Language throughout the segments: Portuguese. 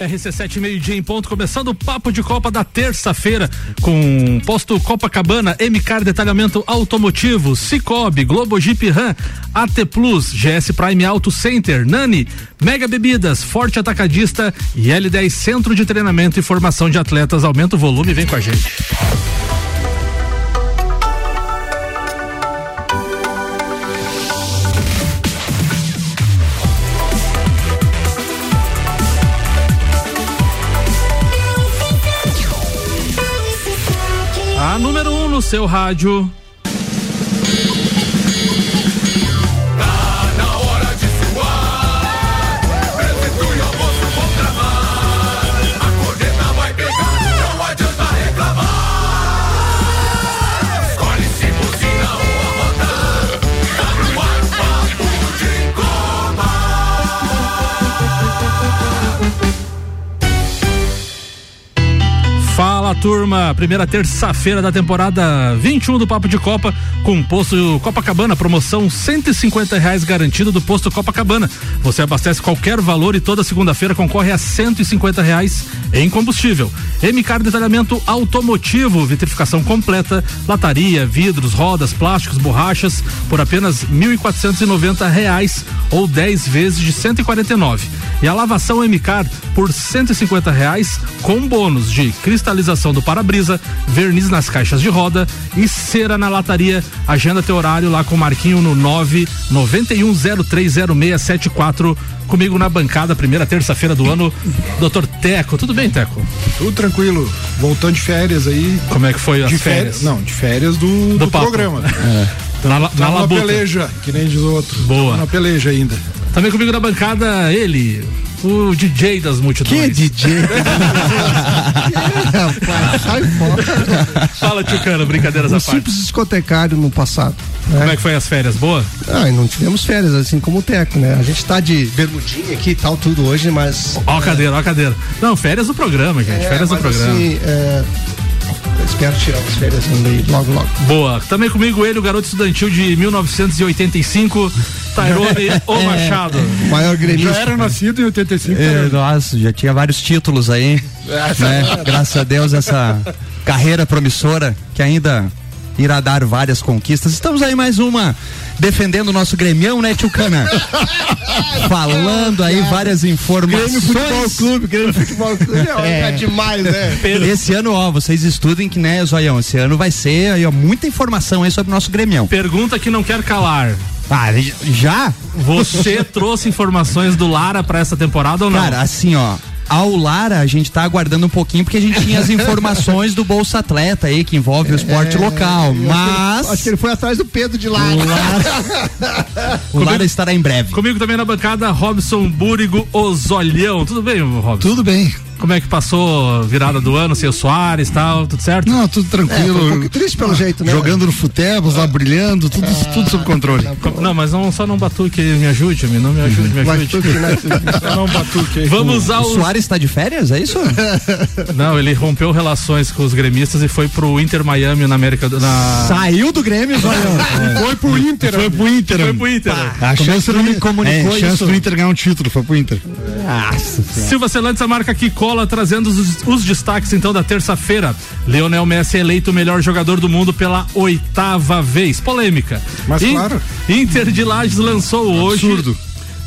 RC7 meio-dia em ponto, começando o papo de Copa da terça-feira com posto Copacabana, MCAR Detalhamento Automotivo, Cicobi, Globo Jeep Ram, AT Plus, GS Prime Auto Center, Nani, Mega Bebidas, Forte Atacadista e L10 Centro de Treinamento e Formação de Atletas. Aumenta o volume vem com a gente. Seu rádio. Fala turma, primeira terça-feira da temporada 21 do Papo de Copa com posto Copacabana, promoção 150 reais garantido do posto Copacabana. Você abastece qualquer valor e toda segunda-feira concorre a 150 reais em combustível. MCAR Detalhamento Automotivo, vitrificação completa, lataria, vidros, rodas, plásticos, borrachas por apenas 1.490 reais ou 10 vezes de 149. E a lavação MCAR por 150 reais com bônus de cristalização do para-brisa, verniz nas caixas de roda e cera na lataria. Agenda teu horário lá com o Marquinho no 991030674. Comigo na bancada, primeira terça-feira do ano, Dr. Teco. Tudo bem, Teco? Tudo tranquilo. Voltando de férias aí. Como é que foi as de férias? Não, de férias do, Do do, programa. É. Na, na na peleja, que nem diz outro. Boa. Tava na peleja ainda. Também comigo na bancada, ele, o DJ das multidões. Que DJ? Rapaz, sai fora. Fala, Tchucano, brincadeiras à Um parte. simples discotecário no passado. Como Né? é que foi as férias? Boa? Ah, não tivemos férias, assim como o Teco, né? A gente tá de bermudinha aqui e tal, tudo hoje, mas. Ó a cadeira, ó a cadeira. Não, férias do programa, gente. é, férias do mas, programa. Assim, é, eu espero tirar as férias ainda aí, logo, logo. Boa. Também comigo ele, o garoto estudantil de 1985, Tairone O Machado. O maior gremista. Já era nascido em 85. É, né? nossa, já tinha vários títulos aí, né? Graças a Deus essa carreira promissora que ainda irá dar várias conquistas. Estamos aí mais uma defendendo o nosso gremião, né, Tio Cana? Falando aí várias Grêmio Futebol informações. Clube, Grêmio Futebol Clube. É, tá demais, né? Esse ano, ó, vocês estudem que, né, Zoião, esse ano vai ser aí, ó, muita informação aí sobre o nosso gremião. Pergunta que não quer calar. Ah, já? Você trouxe informações do Lara pra essa temporada ou não? Cara, assim, ó. Ao Lara, a gente tá aguardando um pouquinho porque a gente tinha as informações do Bolsa Atleta aí, que envolve o esporte local. Acho que ele- Mas Acho que ele foi atrás do Pedro de lá. o Lara estará em breve. Comigo também na bancada, Robson Búrigo Ozolhão. Tudo bem, Robson? Tudo bem. Como é que passou a virada do ano, seu Soares e tal, tudo certo? Não, tudo É, foi um tranquilo. pouco triste pelo jeito, né? Jogando no futebol, lá brilhando, tudo, tudo sob controle. Co- Não, mas não, só não batuque, me ajude, me, não me ajude, me ajude. tudo que, né? Não, batuque aí. Vamos O ao. Soares está de férias, é isso? Não, ele rompeu relações com os gremistas e foi pro Inter Miami na América do. Na... Saiu do Grêmio, Zoião. Foi pro Inter. Foi pro Inter. Foi pro Inter. A chance, que ele do, comunicou é, chance isso? do Inter ganhar um título, foi pro Inter. Nossa Silva Celantes, a marca que cola, trazendo os, os destaques então da terça-feira. Leonel Messi é eleito o melhor jogador do mundo pela oitava vez. Polêmica. Mas claro. Inter de Lages lançou hoje. Absurdo.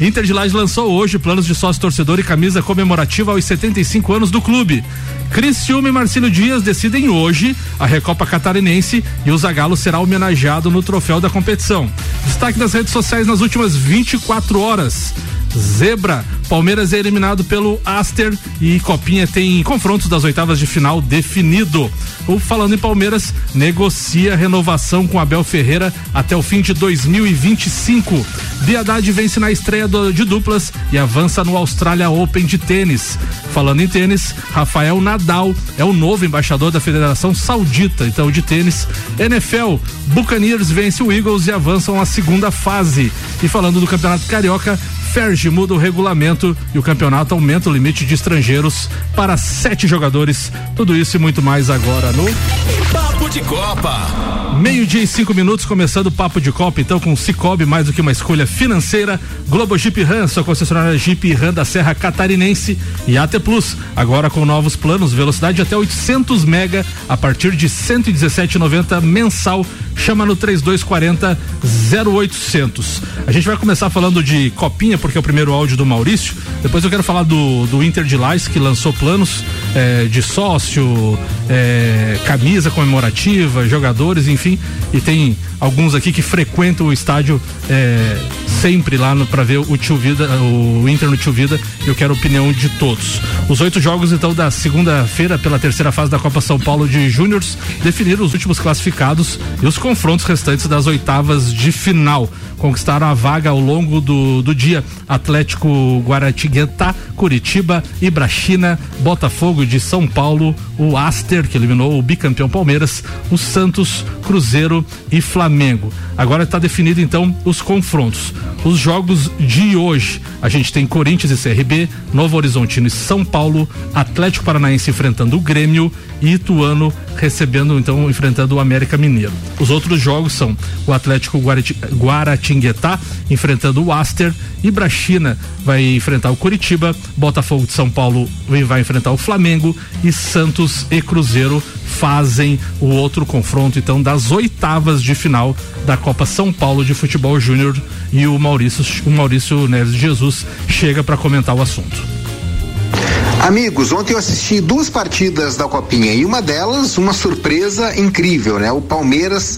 Inter de Lages lançou hoje planos de sócio torcedor e camisa comemorativa aos 75 anos do clube. Criciúma e Marcílio Dias decidem hoje a Recopa Catarinense e o Zagallo será homenageado no troféu da competição. Destaque das redes sociais nas últimas 24 horas. Zebra, Palmeiras é eliminado pelo Aster e Copinha tem confrontos das oitavas de final definido. O falando em Palmeiras, negocia renovação com Abel Ferreira até o fim de 2025. Biadade vence na estreia do- de duplas e avança no Australia Open de tênis. Falando em tênis, Rafael Nadal é o novo embaixador da Federação Saudita, então de tênis. NFL, Buccaneers vence o Eagles e avançam à segunda fase. E falando do Campeonato Carioca, Ferge muda o regulamento e o campeonato aumenta o limite de estrangeiros para sete jogadores. Tudo isso e muito mais agora no Papo de Copa. Meio-dia e cinco minutos, começando o Papo de Copa, então com Cicobi, mais do que uma escolha financeira. Globo Jeep Ram, sua concessionária Jeep Ram da Serra Catarinense. E AT Plus, agora com novos planos, velocidade até 800 mega, a partir de 117,90 mensal. Chama no 3240 0800. A gente vai começar falando de Copinha, porque é o primeiro áudio do Maurício. Depois eu quero falar do, do Inter de Lais, que lançou planos eh, de sócio, eh, camisa comemorativa, jogadores, enfim. E tem alguns aqui que frequentam o estádio eh, sempre lá para ver o Tio Vida, o Inter no Tio Vida. Eu quero a opinião de todos. Os oito jogos, então, da segunda-feira pela terceira fase da Copa São Paulo de Júniors definiram os últimos classificados e os confrontos restantes das oitavas de final. Conquistaram a vaga ao longo do, do dia. Atlético Guaratinguetá, Curitiba, Ibrachina, Botafogo de São Paulo, o Aster, que eliminou o bicampeão Palmeiras, o Santos, Cruzeiro e Flamengo. Agora está definido então os confrontos. Os jogos de hoje, a gente tem Corinthians e CRB, Novo Horizontino e São Paulo, Atlético Paranaense enfrentando o Grêmio e Ituano recebendo então enfrentando o América Mineiro. Os outros jogos são o Atlético Guarati, Guaratinguetá enfrentando o Aster, Ibrachina vai enfrentar o Curitiba, Botafogo de São Paulo vai enfrentar o Flamengo e Santos e Cruzeiro fazem o outro confronto então das oitavas de final da Copa São Paulo de Futebol Júnior e o Maurício o Maurício Neves Jesus chega para comentar o assunto. Amigos, ontem eu assisti duas partidas da Copinha e uma delas, uma surpresa incrível, né? O Palmeiras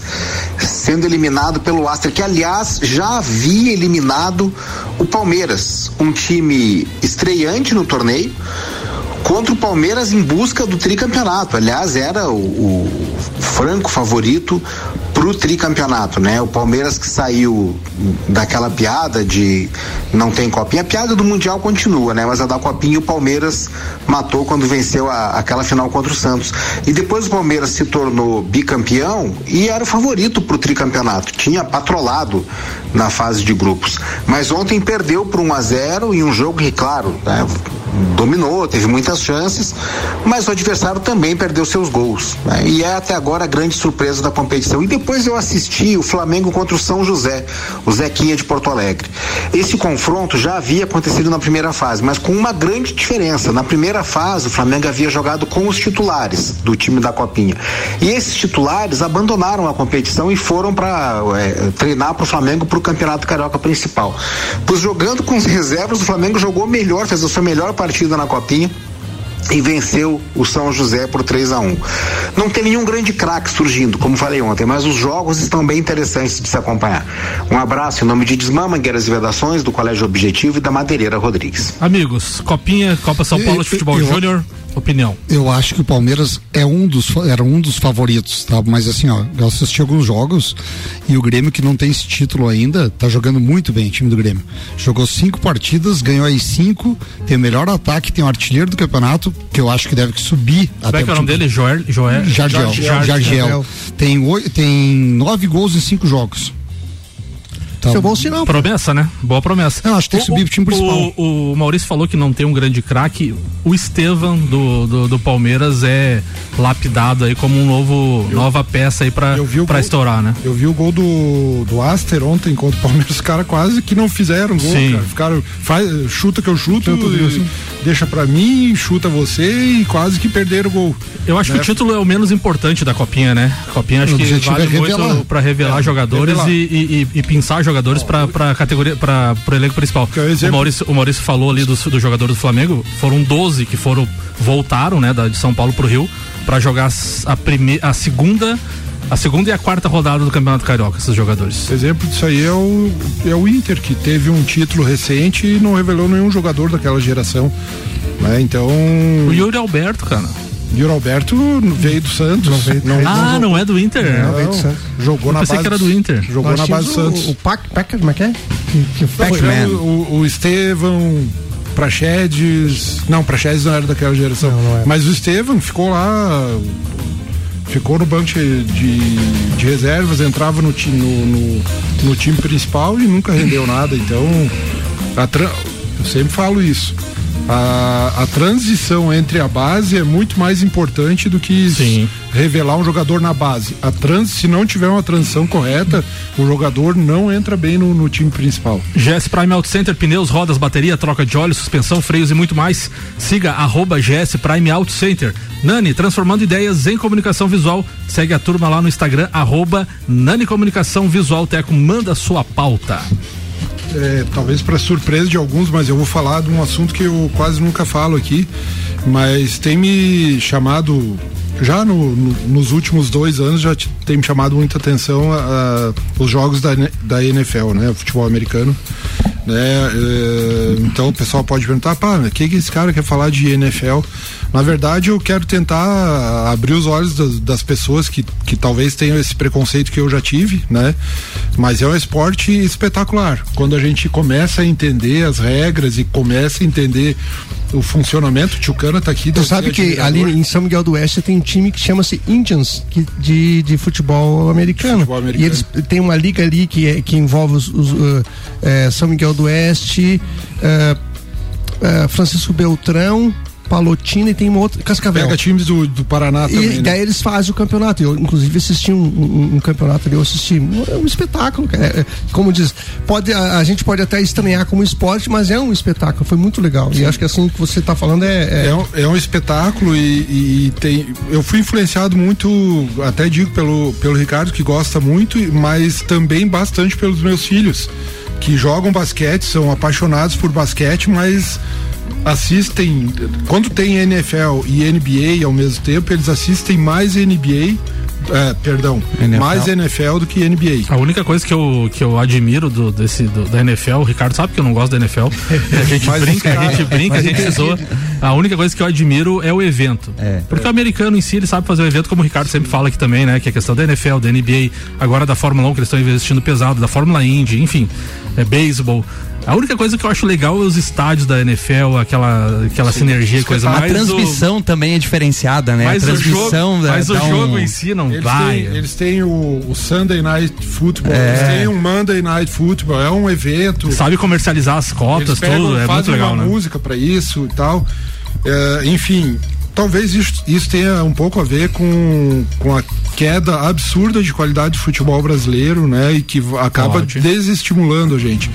sendo eliminado pelo Astra, que aliás já havia eliminado o Palmeiras, um time estreante no torneio contra o Palmeiras em busca do tricampeonato. Aliás, era o, o franco favorito pro tricampeonato, né? O Palmeiras que saiu daquela piada de não tem copinha, a piada do Mundial continua, né? Mas a da copinha o Palmeiras matou quando venceu a, aquela final contra o Santos. E depois o Palmeiras se tornou bicampeão e era o favorito pro tricampeonato. Tinha patrolado na fase de grupos. Mas ontem perdeu por 1 a 0 em um jogo que, claro, né? dominou, teve muitas chances, mas o adversário também perdeu seus gols. Né? E é até agora a grande surpresa da competição. E depois eu assisti o Flamengo contra o São José, o Zequinha de Porto Alegre. Esse confronto já havia acontecido na primeira fase, mas com uma grande diferença. Na primeira fase, o Flamengo havia jogado com os titulares do time da Copinha. E esses titulares abandonaram a competição e foram para é, treinar para o Flamengo para Campeonato Carioca principal. Pois jogando com os reservas, o Flamengo jogou melhor, fez a sua melhor partida na Copinha e venceu o São José por 3 a 1 Não tem nenhum grande craque surgindo, como falei ontem, mas os jogos estão bem interessantes de se acompanhar. Um abraço em nome de Desmã, Mangueiras e Vedações, do Colégio Objetivo e da Madeireira Rodrigues. Amigos, Copinha, Copa São Paulo de Futebol Júnior opinião. Eu acho que o Palmeiras é um dos era um dos favoritos, tá? Mas assim, ó, eu assisti alguns jogos e o Grêmio que não tem esse título ainda, tá jogando muito bem, o time do Grêmio. Jogou cinco partidas, ganhou aí cinco, tem o melhor ataque, tem o artilheiro do campeonato, que eu acho que deve subir Como até é que é o nome dele? Joel, Joel Jargel. Jargel. Tem oito, tem nove gols em cinco jogos. Então, Isso é bom sinal. Promessa, né? Boa promessa. Eu acho que tem que subir o time principal. O, o, Maurício falou que não tem um grande craque. O Estevam do, do, do, Palmeiras é lapidado aí como um novo eu, nova peça aí pra, pra estourar, né? Eu vi o gol do, do Aster ontem contra o Palmeiras. Os caras quase que não fizeram gol, Sim. cara. Ficaram, faz, chuta que eu chuto, eu assim. deixa pra mim, chuta você e quase que perderam o gol. Eu acho né? que o título é o menos importante da Copinha, né? Copinha acho que vale é muito pra revelar é, jogadores revelar. E, e, e, pensar jogadores jogadores para para categoria para o elenco principal. É o Maurício, o Maurício falou ali dos, dos jogadores do Flamengo, foram 12 que foram voltaram, né, da, de São Paulo pro Rio para jogar a primeira a segunda a segunda e a quarta rodada do Campeonato Carioca, esses jogadores. Exemplo disso aí é o, é o Inter, que teve um título recente e não revelou nenhum jogador daquela geração. Né? Então. O Yuri Alberto, cara. E o Alberto veio do Santos. Não veio, não, ah, não, não é do Inter? Não, veio do Santos. Jogou Eu na base. que era do Inter. Jogou na base do Santos. O, o Pac, Pac, como é que é? Que, que o, o Estevão, Praxedes. Não, Praxedes não era daquela geração. Não. Mas o Estevão ficou lá. Ficou no banco de, de reservas, entrava no, no, no, no, time principal e nunca rendeu nada. Então, tra... eu sempre falo isso a, a transição entre a base é muito mais importante do que Sim. revelar um jogador na base. A trans, se não tiver uma transição correta, o jogador não entra bem no, no time principal. GS Prime Auto Center, pneus, rodas, bateria, troca de óleo, suspensão, freios e muito mais. Siga arroba GS Prime Auto Center. Nani, transformando ideias em comunicação visual. Segue a turma lá no Instagram, arroba Nani Comunicação Visual. Teco, manda sua pauta é, talvez para surpresa de alguns, mas eu vou falar de um assunto que eu quase nunca falo aqui, mas tem me chamado já no, no, nos últimos dois anos já tem me chamado muita atenção a, a, os jogos da, da NFL, né, o futebol americano. Né? É, então o pessoal pode perguntar, pá, o que, que esse cara quer falar de NFL? Na verdade, eu quero tentar abrir os olhos das, das, pessoas que, que talvez tenham esse preconceito que eu já tive, né? Mas é um esporte espetacular. Quando a gente começa a entender as regras e começa a entender o funcionamento, o Tchucana tá aqui. Tu sabe que ali em São Miguel do Oeste tem um time que chama-se Indians, que, de, de futebol americano. futebol americano. E eles têm uma liga ali que, é, que envolve os, os uh, é, São Miguel do Oeste, uh, Francisco Beltrão, Palotina e tem uma outra. Cascavel. Pega times do, do Paraná e também. E daí né? eles fazem o campeonato. Eu, inclusive, assisti um, um, um campeonato ali, eu assisti. É um espetáculo, é, é, como diz, pode, a, a, gente pode até estranhar como esporte, mas é um espetáculo. Foi muito legal. Sim. E acho que assim que você está falando é. É... é, um, é um espetáculo e, e, tem. Eu fui influenciado muito, até digo pelo, pelo Ricardo, que gosta muito, mas também bastante pelos meus filhos que jogam basquete, são apaixonados por basquete, mas assistem. Quando tem NFL e NBA ao mesmo tempo, eles assistem mais NBA é, perdão, NFL. mais NFL do que NBA. A única coisa que eu, que eu admiro do, desse, do, da NFL, o Ricardo sabe que eu não gosto da NFL. A gente brinca, a gente brinca, a gente zoa. A única coisa que eu admiro é o evento. É. Porque o americano em si, ele sabe fazer o evento, como o Ricardo sempre fala aqui também, né? Que é a questão da NFL, da NBA, agora da Fórmula 1, que eles estão investindo pesado, da Fórmula Indy, enfim, é beisebol. A única coisa que eu acho legal é os estádios da NFL, aquela, aquela Sim, sinergia e coisa mais. A transmissão o... também é diferenciada, né? Mas a transmissão o jogo, mas o jogo um... em si não eles vai. Têm, eles têm o, o Sunday Night Football, é. eles têm um Monday Night Football, é um evento. Sabe comercializar as cotas, pegam, tudo, é muito legal, uma né? música para isso e tal. É, enfim, talvez isso, isso, tenha um pouco a ver com, com a queda absurda de qualidade do futebol brasileiro, né? E que acaba Pode. desestimulando a gente.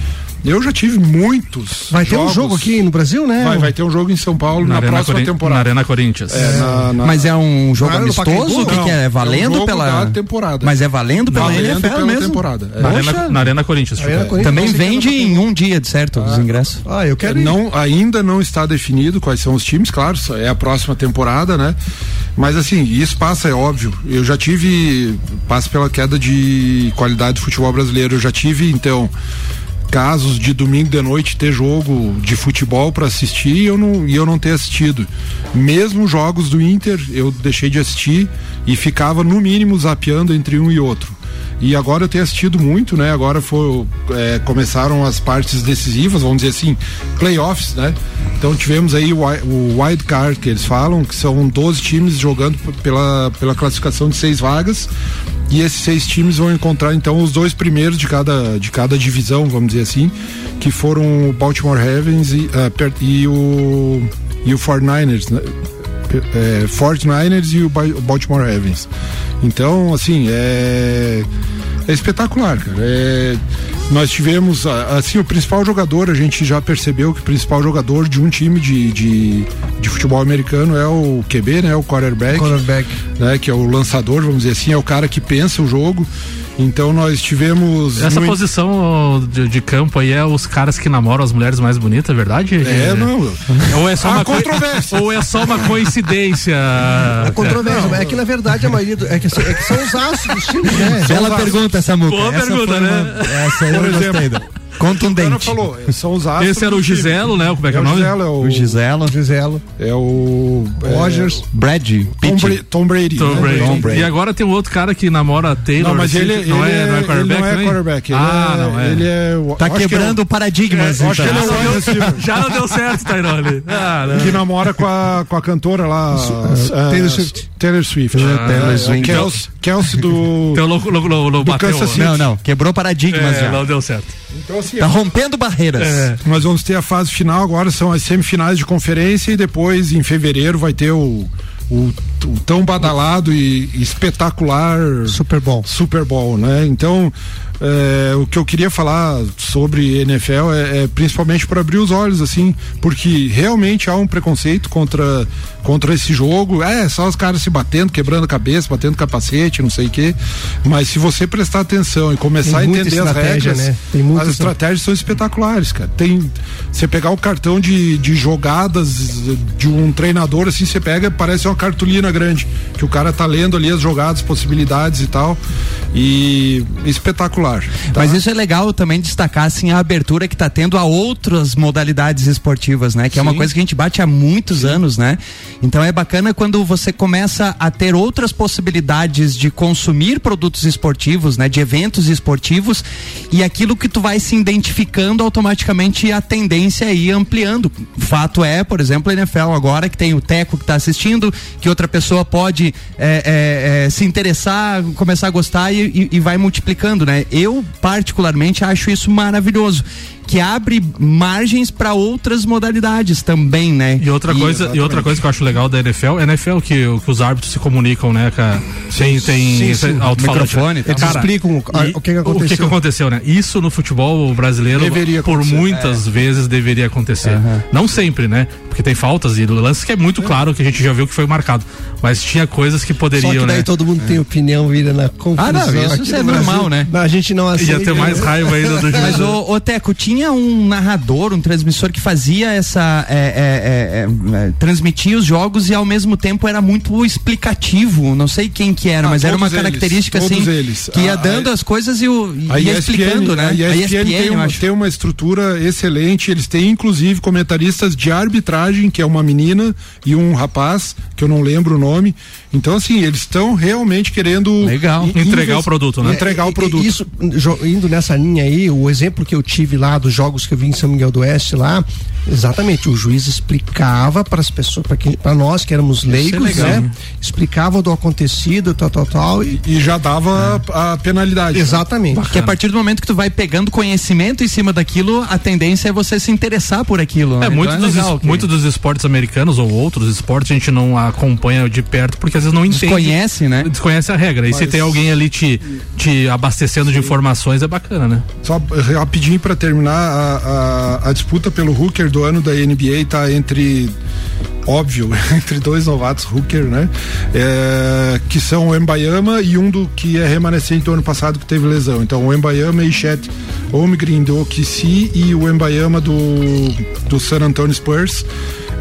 Eu já tive muitos. Vai ter um jogo aqui no Brasil, né? Vai, vai ter um jogo em São Paulo na, na próxima Corin temporada. Na Arena Corinthians. É, na, na... Mas é um jogo amistoso? O que, que, é? é valendo é um pela. temporada. Mas é valendo pela valendo NFL pela mesmo? temporada. É. Na, Arena, na Arena Corinthians. Arena Corinthians. Também vende em um dia, de certo, ah. os ingressos. Ah, eu quero. Não, ainda não está definido quais são os times, claro, é a próxima temporada, né? Mas assim, isso passa, é óbvio. Eu já tive. Passa pela queda de qualidade do futebol brasileiro. Eu já tive, então casos de domingo de noite ter jogo de futebol para assistir e eu não, e eu não ter assistido. Mesmo jogos do Inter, eu deixei de assistir e ficava no mínimo zapeando entre um e outro. E agora eu tenho assistido muito, né? Agora foi, é, começaram as partes decisivas, vamos dizer assim, playoffs, né? Então tivemos aí o, o wild card que eles falam, que são 12 times jogando pela, pela classificação de seis vagas. E esses seis times vão encontrar então os dois primeiros de cada, de cada divisão, vamos dizer assim, que foram o Baltimore Ravens e, uh, e o e o 49ers, né? é, 49ers e o Baltimore Ravens. Então, assim, é, é espetacular, cara. É, nós tivemos, assim, o principal jogador, a gente já percebeu que o principal jogador de um time de, de, de futebol americano é o QB, né? O quarterback. Quarterback. Né, que é o lançador, vamos dizer assim, é o cara que pensa o jogo. Então nós tivemos. Essa no... posição de, de, campo aí é os caras que namoram as mulheres mais bonitas, é verdade? É, não. Ou é só uma controvérsia. Ou é só uma coincidência. A controvérsia, é que na verdade a maioria. Do, é, que, é que são os astros dos times, né? Bela pergunta, Samuca. Boa essa pergunta, né? Uma, essa aí Por eu exemplo, Contundente. falou, são os astros. Esse era o Giselo, né? Como é que é, o nome? Giselo, é o... o Giselo. Giselo. É o. Rogers. É, Brad. Tom, Bra Tom, Brady. Tom, né? Brady. Tom Brady. E agora tem um outro cara que namora Taylor. Não, mas ele, não, é, não é quarterback. Ele não é quarterback. Ele ah, é, não é. Ele é. Tá quebrando é, paradigmas. É, acho que ele é o Já não deu certo, Tyrone. Ah, que namora com a, com a cantora lá. Taylor Swift. Taylor Swift. Ah, Taylor é, Swift. Kelsey, Kelsey do. Então, lo, lo, lo, lo do bateu, Kansas City. Não, não, quebrou paradigmas É, já. não deu certo. Então, assim, Tá rompendo barreiras. É. Nós vamos ter a fase final agora, são as semifinais de conferência e depois em fevereiro vai ter o, o, o tão badalado e espetacular Super Bowl. Super Bowl, né? Então, é, o que eu queria falar sobre NFL é, é principalmente para abrir os olhos, assim, porque realmente há um preconceito contra, contra esse jogo. É, só os caras se batendo, quebrando a cabeça, batendo capacete, não sei o quê. Mas se você prestar atenção e começar a entender as regras, né? As estratégias são espetaculares, cara. Tem você pegar o cartão de, de jogadas de um treinador assim, você pega, parece uma cartolina grande, que o cara tá lendo ali as jogadas, possibilidades e tal. E espetacular. Tá? Mas isso é legal também destacar assim a abertura que está tendo a outras modalidades esportivas, né? Que é uma Sim. coisa que a gente bate há muitos anos, né? Então é bacana quando você começa a ter outras possibilidades de consumir produtos esportivos, né? De eventos esportivos e aquilo que tu vai se identificando automaticamente a tendência é ir ampliando. Fato é, por exemplo, a NFL agora que tem o Teco que está assistindo, que outra pessoa pode é, é, é, se interessar, começar a gostar e, e- e vai multiplicando, né? Eu particularmente acho isso maravilhoso, que abre margens para outras modalidades também, né? E outra coisa, e outra coisa que eu acho legal da NFL, é NFL que, que os árbitros se comunicam, né, cara? Tem, tem alto-falante. E. Eles explicam o- a- e o que que O que, que aconteceu. aconteceu, né? Isso no futebol brasileiro, Deveria por acontecer. muitas vezes, deveria acontecer. Não sempre, né? Porque tem faltas e lances que é muito claro que a gente já viu que foi marcado. Mas tinha coisas que Só poderiam, que daí né? todo mundo tem opinião, vira na confusão. Ah, não, isso Aqui é no normal, né? A gente não aceita. Ia ter mais raiva ainda do Mas, ô, ô Teco, tinha um narrador, um transmissor que fazia essa. é, é, é, é, é, transmitia os jogos e ao mesmo tempo era muito explicativo. Não sei quem que era, Ah, mas era uma eles, característica todos assim. eles. Que ia A- dando a- as coisas e, o, A ia ESPN, explicando, né? A ESPN, tem, eu uma, acho. tem uma estrutura excelente. Eles têm, inclusive, comentaristas de arbitragem, que é uma menina e um rapaz, que eu não lembro o nome. Então, assim, eles estão realmente querendo Legal. Entregar o produto, né? Entregar o E- e- produto. Isso, indo nessa linha aí, o exemplo que eu tive lá dos jogos que eu vi em São Miguel do Oeste lá, exatamente, o juiz explicava para as pessoas, para nós que éramos leigos, legal. né? Explicava do acontecido, tal, tal, tal. E, E já dava a penalidade. exatamente. Porque a partir do momento que tu vai pegando conhecimento em cima daquilo, a tendência é você se interessar por aquilo. É, né? muitos, Então dos, legal es- que- muitos dos esportes americanos ou outros esportes a gente não acompanha de perto porque às vezes não entende. Desconhece, né? Desconhece a regra. E se tem alguém ali te, te abastecendo de informações, é bacana, né? Só rapidinho para terminar, a, a, a disputa pelo Hooker do ano da NBA tá entre óbvio, entre dois novatos Hooker, né? É, que são o Embayama e um do que é remanescente do ano passado que teve lesão. Então o Embayama e Chet Holmgren do OKC e o Embayama do, do San Antonio Spurs.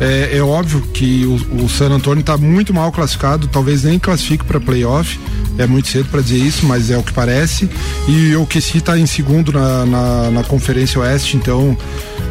É, é óbvio que o, o San Antonio está muito mal classificado, talvez nem classifique para playoff. É muito cedo para dizer isso, mas é o que parece. E o OKC está em segundo na, na, na Conferência Oeste, então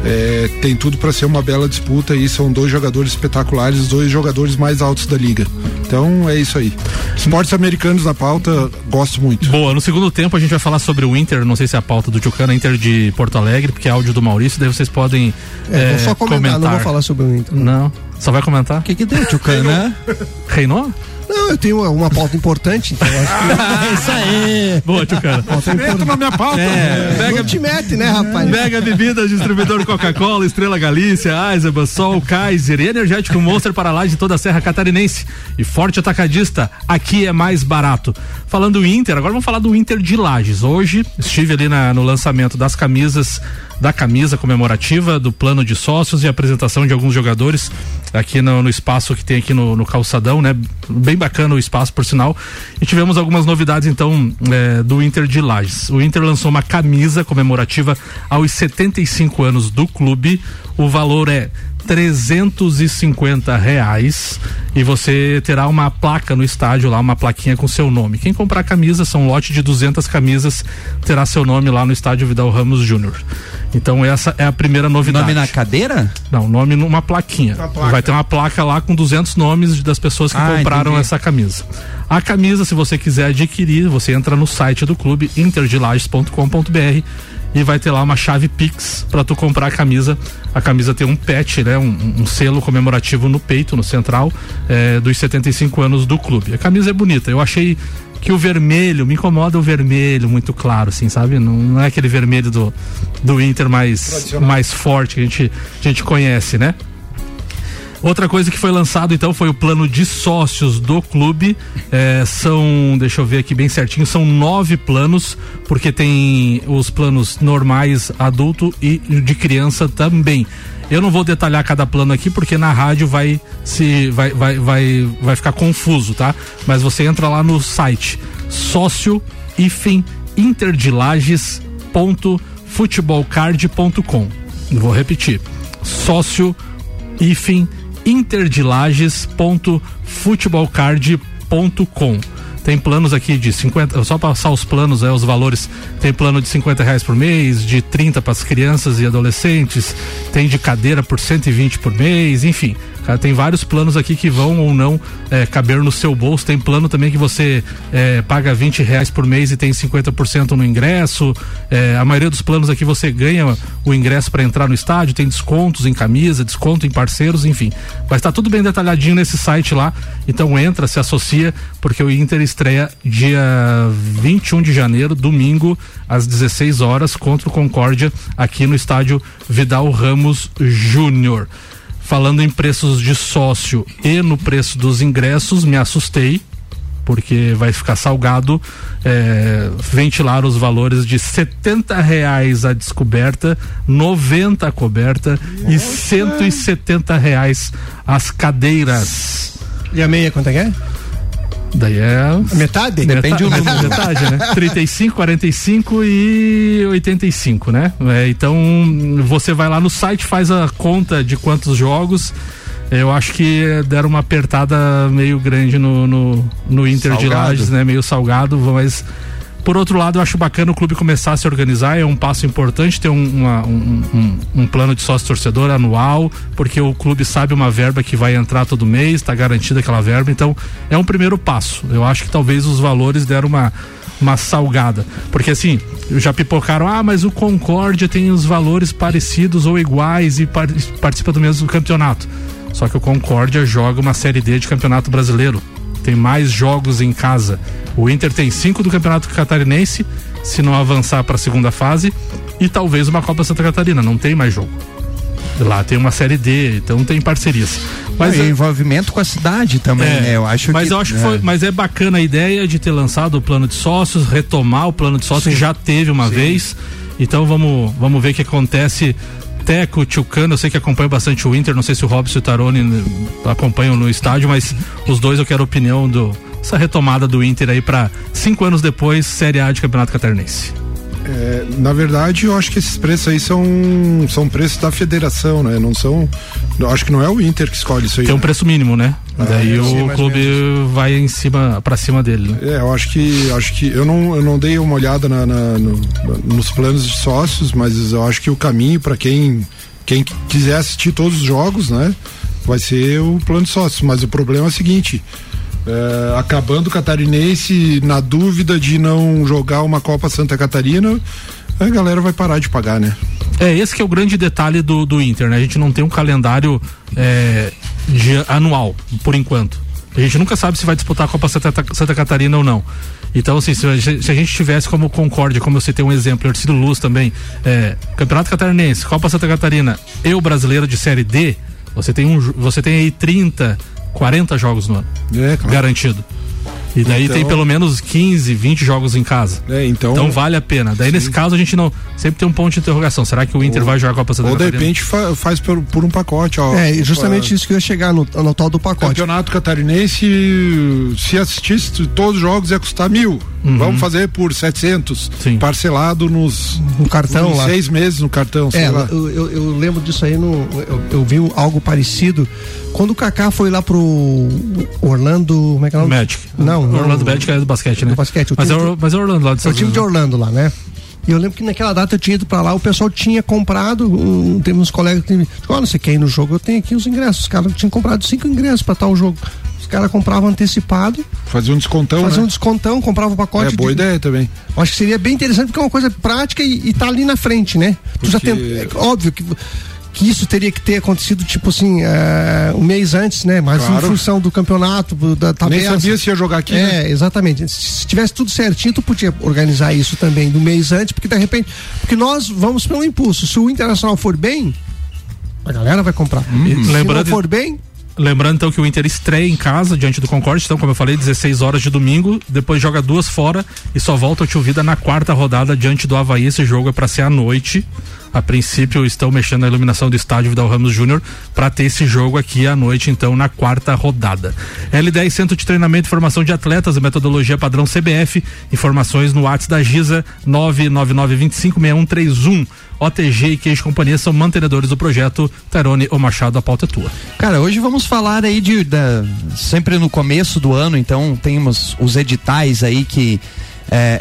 é, tem tudo para ser uma bela disputa. E são dois jogadores espetaculares, os dois jogadores mais altos da liga. Então é isso aí. Esportes americanos na pauta, gosto muito. Boa, no segundo tempo a gente vai falar sobre o Inter, não sei se é a pauta do Tchucana, Inter de Porto Alegre, porque é áudio do Maurício, daí vocês podem É, é, vou só comentar, não vou falar sobre o Inter. Não, só vai comentar? O que que deu, Tchucana? Reinou? Não, eu tenho uma, uma pauta importante, então eu acho que Isso aí! Boa, Tchucana. pauta importante. na minha pauta. É, pega, Não te mete, né, rapaz? Mega Bebidas, distribuidor Coca-Cola, Estrela Galícia, Eisenbahn, Sol, Kaiser e Energético Monster para lá de toda a Serra Catarinense. E Forte Atacadista, aqui é mais barato. Falando do Inter, agora vamos falar do Inter de Lages. Hoje estive ali na- no lançamento das camisas, da camisa comemorativa, do plano de sócios e apresentação de alguns jogadores aqui no, no espaço que tem aqui no, no calçadão, né? Bem bacana o espaço, por sinal. E tivemos algumas novidades, então, é, do Inter de Lages. O Inter lançou uma camisa comemorativa aos 75 anos do clube. O valor é 350 reais e você terá uma placa no estádio lá, uma plaquinha com seu nome. Quem comprar a camisa, são um lote de 200 camisas, terá seu nome lá no estádio Vidal Ramos Júnior. Então essa é a primeira novidade. Nome na cadeira? Não, nome numa plaquinha. placa. Vai ter uma placa lá com 200 nomes das pessoas que Ah, compraram entendi. essa camisa. A camisa, se você quiser adquirir, você entra no site do clube interdilages.com.br e vai ter lá uma chave Pix para tu comprar a camisa. A camisa tem um patch, né? Um, um selo comemorativo no peito, no central, é, dos 75 anos do clube. A camisa é bonita. Eu achei que o vermelho, me incomoda o vermelho muito claro, assim, sabe? Não, não é aquele vermelho do, do Inter mais, mais forte que a gente, a gente conhece, né? Outra coisa que foi lançado então foi o plano de sócios do clube. É, são, deixa eu ver aqui bem certinho, são nove planos, porque tem os planos normais, adulto e de criança também. Eu não vou detalhar cada plano aqui porque na rádio vai se vai, vai, vai, vai ficar confuso, tá? Mas você entra lá no site sócio interdilages.futebolcard.com. Vou repetir. Sócio hífen interdilages.futebolcard.com. Tem planos aqui de 50, só passar os planos, é, os valores. Tem plano de 50 reais por mês, de 30 para as crianças e adolescentes, tem de cadeira por 120 por mês, enfim. Tem vários planos aqui que vão ou não é, caber no seu bolso. Tem plano também que você é, paga 20 reais por mês e tem 50% no ingresso. É, a maioria dos planos aqui você ganha o ingresso para entrar no estádio, tem descontos em camisa, desconto em parceiros, enfim. Vai estar tudo bem detalhadinho nesse site lá. Então entra, se associa, porque o Inter estreia dia 21 de janeiro, domingo, às 16 horas, contra o Concórdia, aqui no estádio Vidal Ramos Júnior. Falando em preços de sócio e no preço dos ingressos, me assustei, porque vai ficar salgado é, ventilar os valores de setenta reais a descoberta, 90 a coberta Nossa. e 170 reais as cadeiras. E a meia quanto é que é? Daí é. Metade? Depende do número. Metade, né? 35, 45 e 85, né? É, então você vai lá no site, faz a conta de quantos jogos. Eu acho que deram uma apertada meio grande no, no, no Inter salgado. de Lages, né? Meio salgado, mas por outro lado, eu acho bacana o clube começar a se organizar, é um passo importante ter um, uma, um, um, um, plano de sócio torcedor anual, porque o clube sabe uma verba que vai entrar todo mês, está garantida aquela verba, então é um primeiro passo. Eu acho que talvez os valores deram uma, uma salgada. Porque assim, já pipocaram, ah, mas o Concórdia tem os valores parecidos ou iguais e par participa do mesmo campeonato. Só que o Concórdia joga uma série D de campeonato brasileiro tem mais jogos em casa. O Inter tem cinco do Campeonato Catarinense, se não avançar para a segunda fase, e talvez uma Copa Santa Catarina. Não tem mais jogo. Lá tem uma série D, então tem parcerias. Mas é, envolvimento com a cidade também, é, né? Eu acho mas que, eu acho que foi, é. mas é bacana a ideia de ter lançado o plano de sócios, retomar o plano de sócios Sim. que já teve uma Sim. vez. Então vamos, vamos ver o que acontece Teco, Tchucano, eu sei que acompanha bastante o Inter, não sei se o Robson e o Taroni acompanham no estádio, mas os dois eu quero a opinião do essa retomada do Inter aí para cinco anos depois, Série A de Campeonato Catarinense. É, na verdade, eu acho que esses preços aí são, são preços da federação, né? Não são. Acho que não é o Inter que escolhe isso aí. Tem um né? preço mínimo, né? Ah, Daí o clube vai em cima, para cima dele. Né? É, eu acho que acho que eu não, eu não dei uma olhada na, na no, nos planos de sócios, mas eu acho que o caminho para quem quem quiser assistir todos os jogos, né? Vai ser o plano de sócios. Mas o problema é o seguinte: é, acabando o catarinense, na dúvida de não jogar uma Copa Santa Catarina, a galera vai parar de pagar, né? É, esse que é o grande detalhe do, do Inter, né? A gente não tem um calendário é, de, anual, por enquanto. A gente nunca sabe se vai disputar a Copa Santa, Santa Catarina ou não. Então, assim, se a, gente, se a gente tivesse como Concórdia, como você tem um exemplo, Ercílio Luz também, é, Campeonato Catarinense, Copa Santa Catarina e o brasileiro de Série D, você tem, um, você tem aí 30, 40 jogos no ano. É, claro. Garantido. E daí então... tem pelo menos 15, 20 jogos em casa. É, então... então vale a pena. Daí Sim. nesse caso a gente não. Sempre tem um ponto de interrogação. Será que o Inter ou, vai jogar a Copa Santa Ou de repente fa faz por, por, um pacote. Ó, é, justamente isso que eu ia chegar no, no tal do pacote. Campeonato Catarinense, se assistisse todos os jogos ia custar mil. Uhum. Vamos fazer por 700. Sim. Parcelado nos. No cartão lá. Seis meses no cartão. É, eu, eu, eu, lembro disso aí. No, eu, eu vi algo parecido quando o Kaká foi lá pro Orlando. Como é que é o Magic. Não, Orlando Magic é do basquete, né? Do basquete. Mas é, mas é Orlando lá de É o time de Orlando lá, né? E eu lembro que naquela data eu tinha ido para lá, o pessoal tinha comprado, um, teve uns colegas que olha, você quer ir no jogo, eu tenho aqui os ingressos. Os caras tinham comprado cinco ingressos para tal jogo. Os caras compravam antecipado. Fazia um descontão, Fazia né? um descontão, comprava um pacote. É boa de... ideia também. Acho que seria bem interessante porque é uma coisa prática e, e tá ali na frente, né? Porque... Tu já tem, é, óbvio que que isso teria que ter acontecido, tipo assim, uh, um mês antes, né? Mas claro. em função do campeonato, da tabela. Nem sabia se ia jogar aqui. É, né? exatamente. Se tivesse tudo certinho, tu podia organizar isso também do mês antes, porque de repente. Porque nós vamos pelo impulso. Se o Internacional for bem, a galera vai comprar. Hum, se lembrando, não for bem, Lembrando então que o Inter estreia em casa diante do Concorde, então, como eu falei, 16 horas de domingo, depois joga duas fora e só volta o Tio Vida na quarta rodada diante do Havaí. Esse jogo é para ser à noite. A princípio estão mexendo na iluminação do estádio Vidal Ramos Júnior para ter esse jogo aqui à noite, então, na quarta rodada. L10 Centro de Treinamento e Formação de Atletas, metodologia padrão CBF. Informações no WhatsApp da Giza 999256131. OTG e Queijo Companhia são mantenedores do projeto. Terone, o Machado, a pauta é tua. Cara, hoje vamos falar aí de, sempre no começo do ano, então temos os editais aí que é,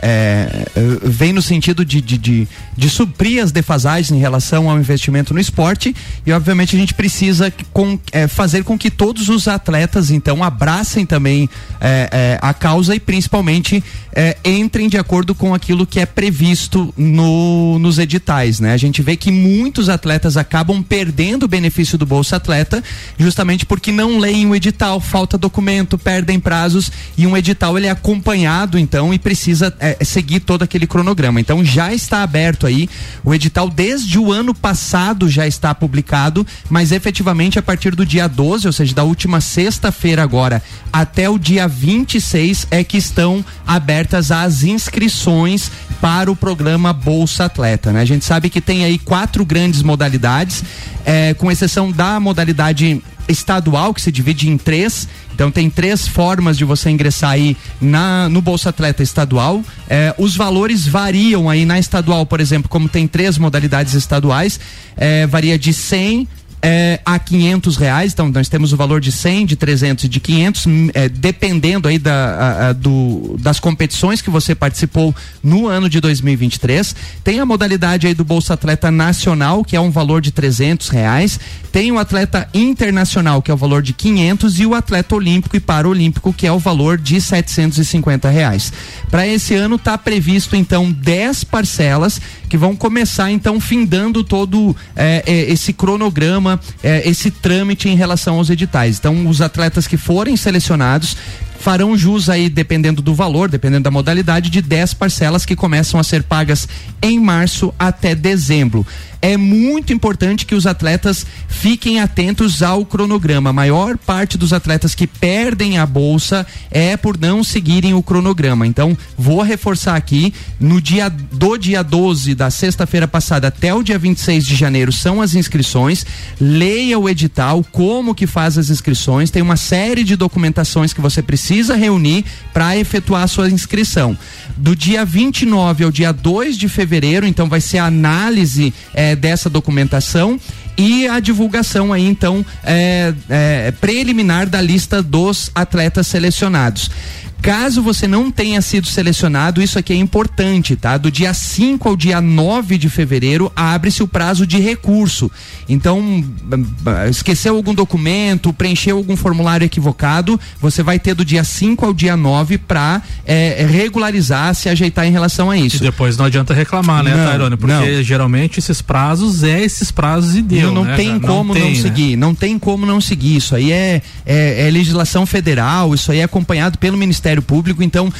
é, vem no sentido de, de, de, de, suprir as defasagens em relação ao investimento no esporte e obviamente a gente precisa com, é, fazer com que todos os atletas então abracem também é, é, a causa e principalmente é, entrem de acordo com aquilo que é previsto no, nos editais, né? A gente vê que muitos atletas acabam perdendo o benefício do Bolsa Atleta justamente porque não leem o edital, falta documento, perdem prazos e um edital ele é acompanhado então e precisa precisa é, seguir todo aquele cronograma. Então já está aberto aí o edital desde o ano passado já está publicado, mas efetivamente a partir do dia 12, ou seja, da última sexta-feira agora até o dia 26 é que estão abertas as inscrições para o programa Bolsa Atleta, né? A gente sabe que tem aí quatro grandes modalidades, é, com exceção da modalidade estadual, que se divide em três. Então tem três formas de você ingressar aí na, no Bolsa Atleta estadual. É, os valores variam aí na estadual, por exemplo, como tem três modalidades estaduais, é, varia de 100 é, a 500 reais. Então, nós temos o valor de 100, de 300 e de 500, hum, é, dependendo aí da, a, a, do, das competições que você participou no ano de 2023. Tem a modalidade aí do Bolsa Atleta Nacional, que é um valor de 300 reais. Tem o atleta internacional, que é o valor de 500 e o atleta olímpico e paraolímpico, que é o valor de 750 reais. Para esse ano está previsto então 10 parcelas que vão começar então findando todo é, é, esse cronograma, é, esse trâmite em relação aos editais. Então, os atletas que forem selecionados farão jus aí, dependendo do valor, dependendo da modalidade, de 10 parcelas que começam a ser pagas em março até dezembro é muito importante que os atletas fiquem atentos ao cronograma. A maior parte dos atletas que perdem a bolsa é por não seguirem o cronograma. Então, vou reforçar aqui, no dia do dia 12 da sexta-feira passada até o dia 26 de janeiro são as inscrições. Leia o edital, como que faz as inscrições, tem uma série de documentações que você precisa reunir para efetuar a sua inscrição. Do dia 29 ao dia 2 de fevereiro, então vai ser a análise dessa documentação e a divulgação aí então é, é, preliminar da lista dos atletas selecionados. Caso você não tenha sido selecionado, isso aqui é importante, tá? Do dia 5 ao dia 9 de fevereiro, abre-se o prazo de recurso. Então, esqueceu algum documento, preencheu algum formulário equivocado, você vai ter do dia 5 ao dia 9 para é, regularizar, se ajeitar em relação a isso. E depois não adianta reclamar, né, Tairone? Porque não. geralmente esses prazos é esses prazos e deu. Não, não né, tem como não, tem, não né? seguir, não tem como não seguir. Isso aí é, é, é legislação federal, isso aí é acompanhado pelo Ministério Ministério Público. Então,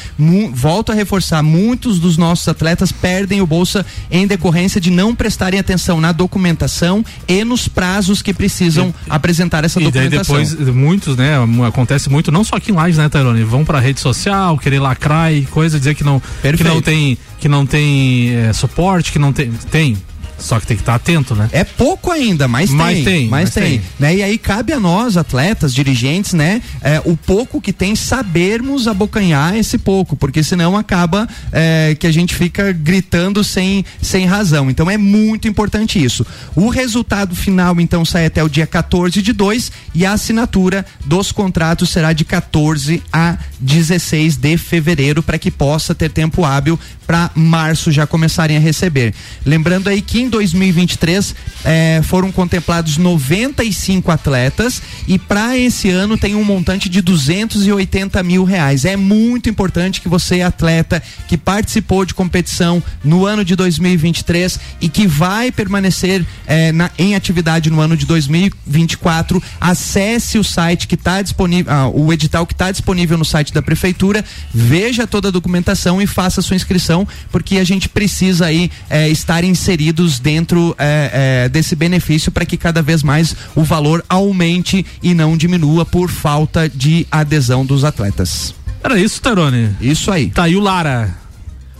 volto a reforçar: muitos dos nossos atletas perdem o bolsa em decorrência de não prestarem atenção na documentação e nos prazos que precisam e, apresentar essa documentação. E depois, muitos, né? Acontece muito, não só aqui em Lages, né, Tairone? Vão pra rede social, querer lacrar e coisa, dizer que não, que não tem, que não tem é, suporte, que não tem. Tem Só que tem que estar tá atento, né? É pouco ainda, mas, mas tem, tem. Mas, mas tem. tem. Né? E aí cabe a nós, atletas, dirigentes, né? É, o pouco que tem, sabermos abocanhar esse pouco, porque senão acaba é, que a gente fica gritando sem, sem razão. Então é muito importante isso. O resultado final, então, sai até o dia 14 de 2 e a assinatura dos contratos será de 14 a 16 de fevereiro para que possa ter tempo hábil para março já começarem a receber. Lembrando aí que em 2023 eh, foram contemplados 95 atletas e para esse ano tem um montante de 280 mil reais. É muito importante que você, atleta, que participou de competição no ano de 2023 e que vai permanecer eh, na, em atividade no ano de 2024, acesse o site que está disponível, ah, o edital que está disponível no site da prefeitura, veja toda a documentação e faça sua inscrição, porque a gente precisa aí eh, estar inseridos dentro é, é, desse benefício para que cada vez mais o valor aumente e não diminua por falta de adesão dos atletas. Era isso, Tarone? Isso aí. Tá aí o Lara.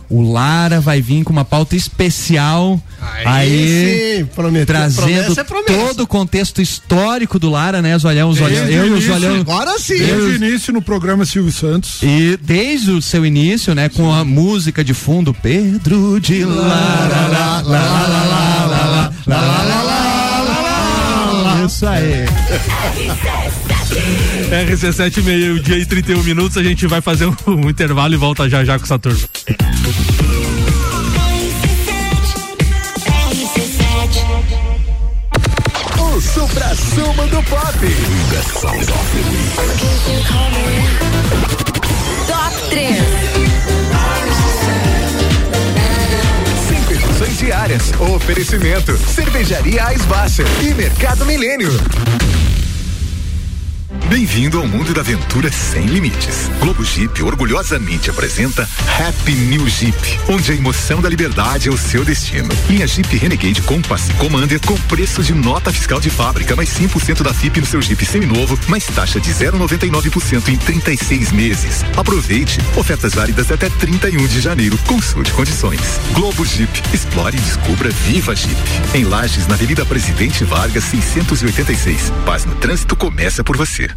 O Lara vai vir com uma pauta especial. Aí, aí sim, prometeu, trazendo é todo o contexto histórico do Lara, né? Os olhão, eu e os olhão. Agora sim. Desde o início no programa Silvio Santos. E desde o seu início, né? Com a música de fundo Pedro de Lara, lá, lá, lá, lá, lá, lá, lá, lá, lá, lá, Isso aí. RC7, meio dia e 31 minutos, a gente vai fazer um, um intervalo e volta já já com essa turma. O Supra Sumo do Pop. Top 3. Sem diárias. Oferecimento. Cervejaria Eisbasser e Mercado Milênio. Bem-vindo ao mundo da aventura sem limites. Globo Jeep orgulhosamente apresenta Happy New Jeep, onde a emoção da liberdade é o seu destino. Linha Jeep Renegade Compass Commander com preço de nota fiscal de fábrica, mais 5% da FIP no seu Jeep seminovo, mais taxa de 0,99% em 36 meses. Aproveite. Ofertas válidas até 31 de janeiro. Consulte condições. Globo Jeep. Explore e descubra Viva Jeep. Em Lages, na Avenida Presidente Vargas, 686. Paz no trânsito começa por você.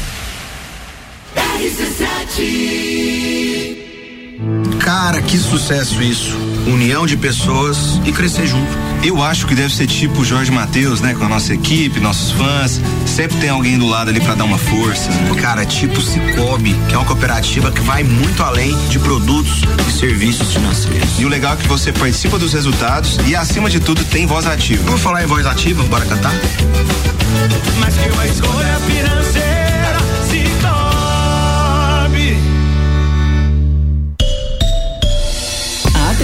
Cara, que sucesso isso. União de pessoas e crescer junto. Eu acho que deve ser tipo Jorge Matheus, né? Com a nossa equipe, nossos fãs. Sempre tem alguém do lado ali para dar uma força. Né? Cara, tipo Cicobi, que é uma cooperativa que vai muito além de produtos e serviços financeiros. E o legal é que você participa dos resultados e, acima de tudo, tem voz ativa. Vamos falar em voz ativa? Bora cantar? Mas que uma escolha financeira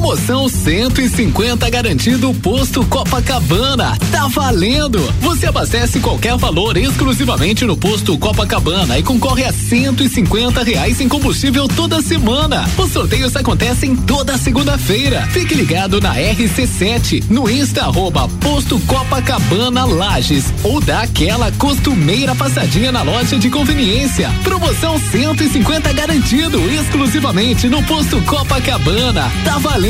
Promoção 150 garantido posto Copacabana. Tá valendo! Você abastece qualquer valor exclusivamente no posto Copacabana e concorre a 150 reais em combustível toda semana. Os sorteios acontecem toda segunda-feira. Fique ligado na RC7 no Insta arroba posto Copacabana Lages ou dá aquela costumeira passadinha na loja de conveniência. Promoção 150 garantido exclusivamente no posto Copacabana. Tá valendo!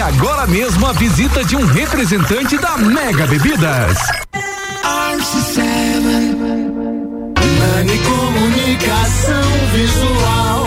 agora mesmo a visita de um representante da Mega Bebidas. RC7 Nani Comunicação Visual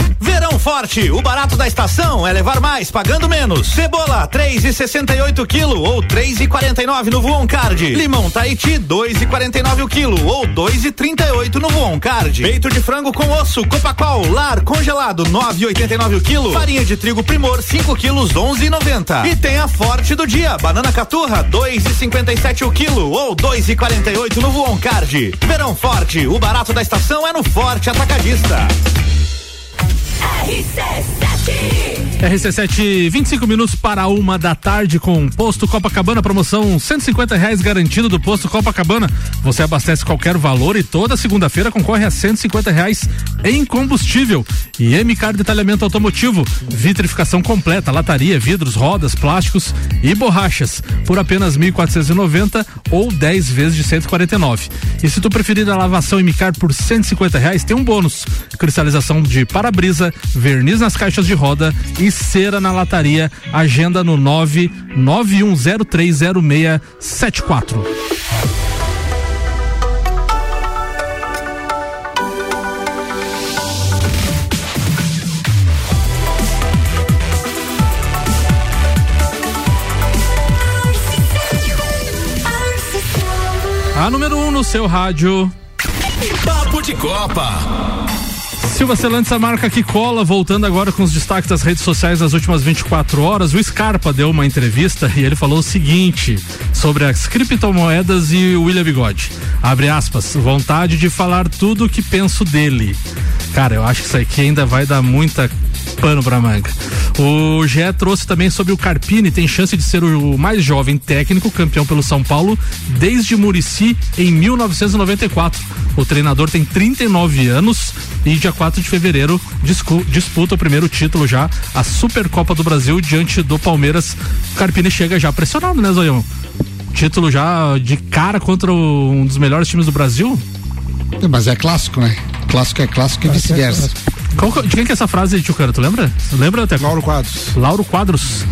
Verão forte, o barato da estação é levar mais pagando menos. Cebola, três e sessenta e oito quilo ou três e quarenta e nove no Voon Card. Limão Tahiti, dois e quarenta e nove o quilo ou dois e trinta e oito no Voon Card. Peito de frango com osso, Copacol, lar congelado, nove e oitenta e nove o quilo. Farinha de trigo Primor, cinco quilos, onze e noventa. E tem a forte do dia, banana caturra, dois e cinquenta e sete o quilo ou dois e quarenta e oito no Voon Card. Verão forte, o barato da estação é no Forte Atacadista. RC7, 25 minutos para uma da tarde com Posto Copacabana, promoção 150 reais garantido do Posto Copacabana. Você abastece qualquer valor e toda segunda-feira concorre a 150 reais em combustível. E MCAR Detalhamento Automotivo, vitrificação completa, lataria, vidros, rodas, plásticos e borrachas por apenas 1.490 ou 10 vezes de 149. E se tu preferir a lavação MCAR por 150 reais, tem um bônus: cristalização de para-brisa, verniz nas caixas de roda e cera na lataria. Agenda no 991030674. A número 1 um no seu rádio. Papo de Copa. Silva Celantes, a marca que cola, voltando agora com os destaques das redes sociais nas últimas 24 horas. O Scarpa deu uma entrevista e ele falou o seguinte sobre as criptomoedas e o William Bigode. Abre aspas, vontade de falar tudo o que penso dele. Cara, eu acho que isso aqui ainda vai dar muita pano pra manga. O Gé trouxe também sobre o Carpini, tem chance de ser o mais jovem técnico campeão pelo São Paulo desde Murici em 1994. O treinador tem 39 anos e dia 4 de fevereiro disputa o primeiro título já, a Supercopa do Brasil diante do Palmeiras. O Carpini chega já pressionado, né, Zoião? Título já de cara contra um dos melhores times do Brasil? Mas é clássico, né? Clássico é clássico e vice-versa. Qual, de quem que é essa frase, Tio Cara? Tu lembra? Lembra até? Lauro Quadros. Lauro Quadros.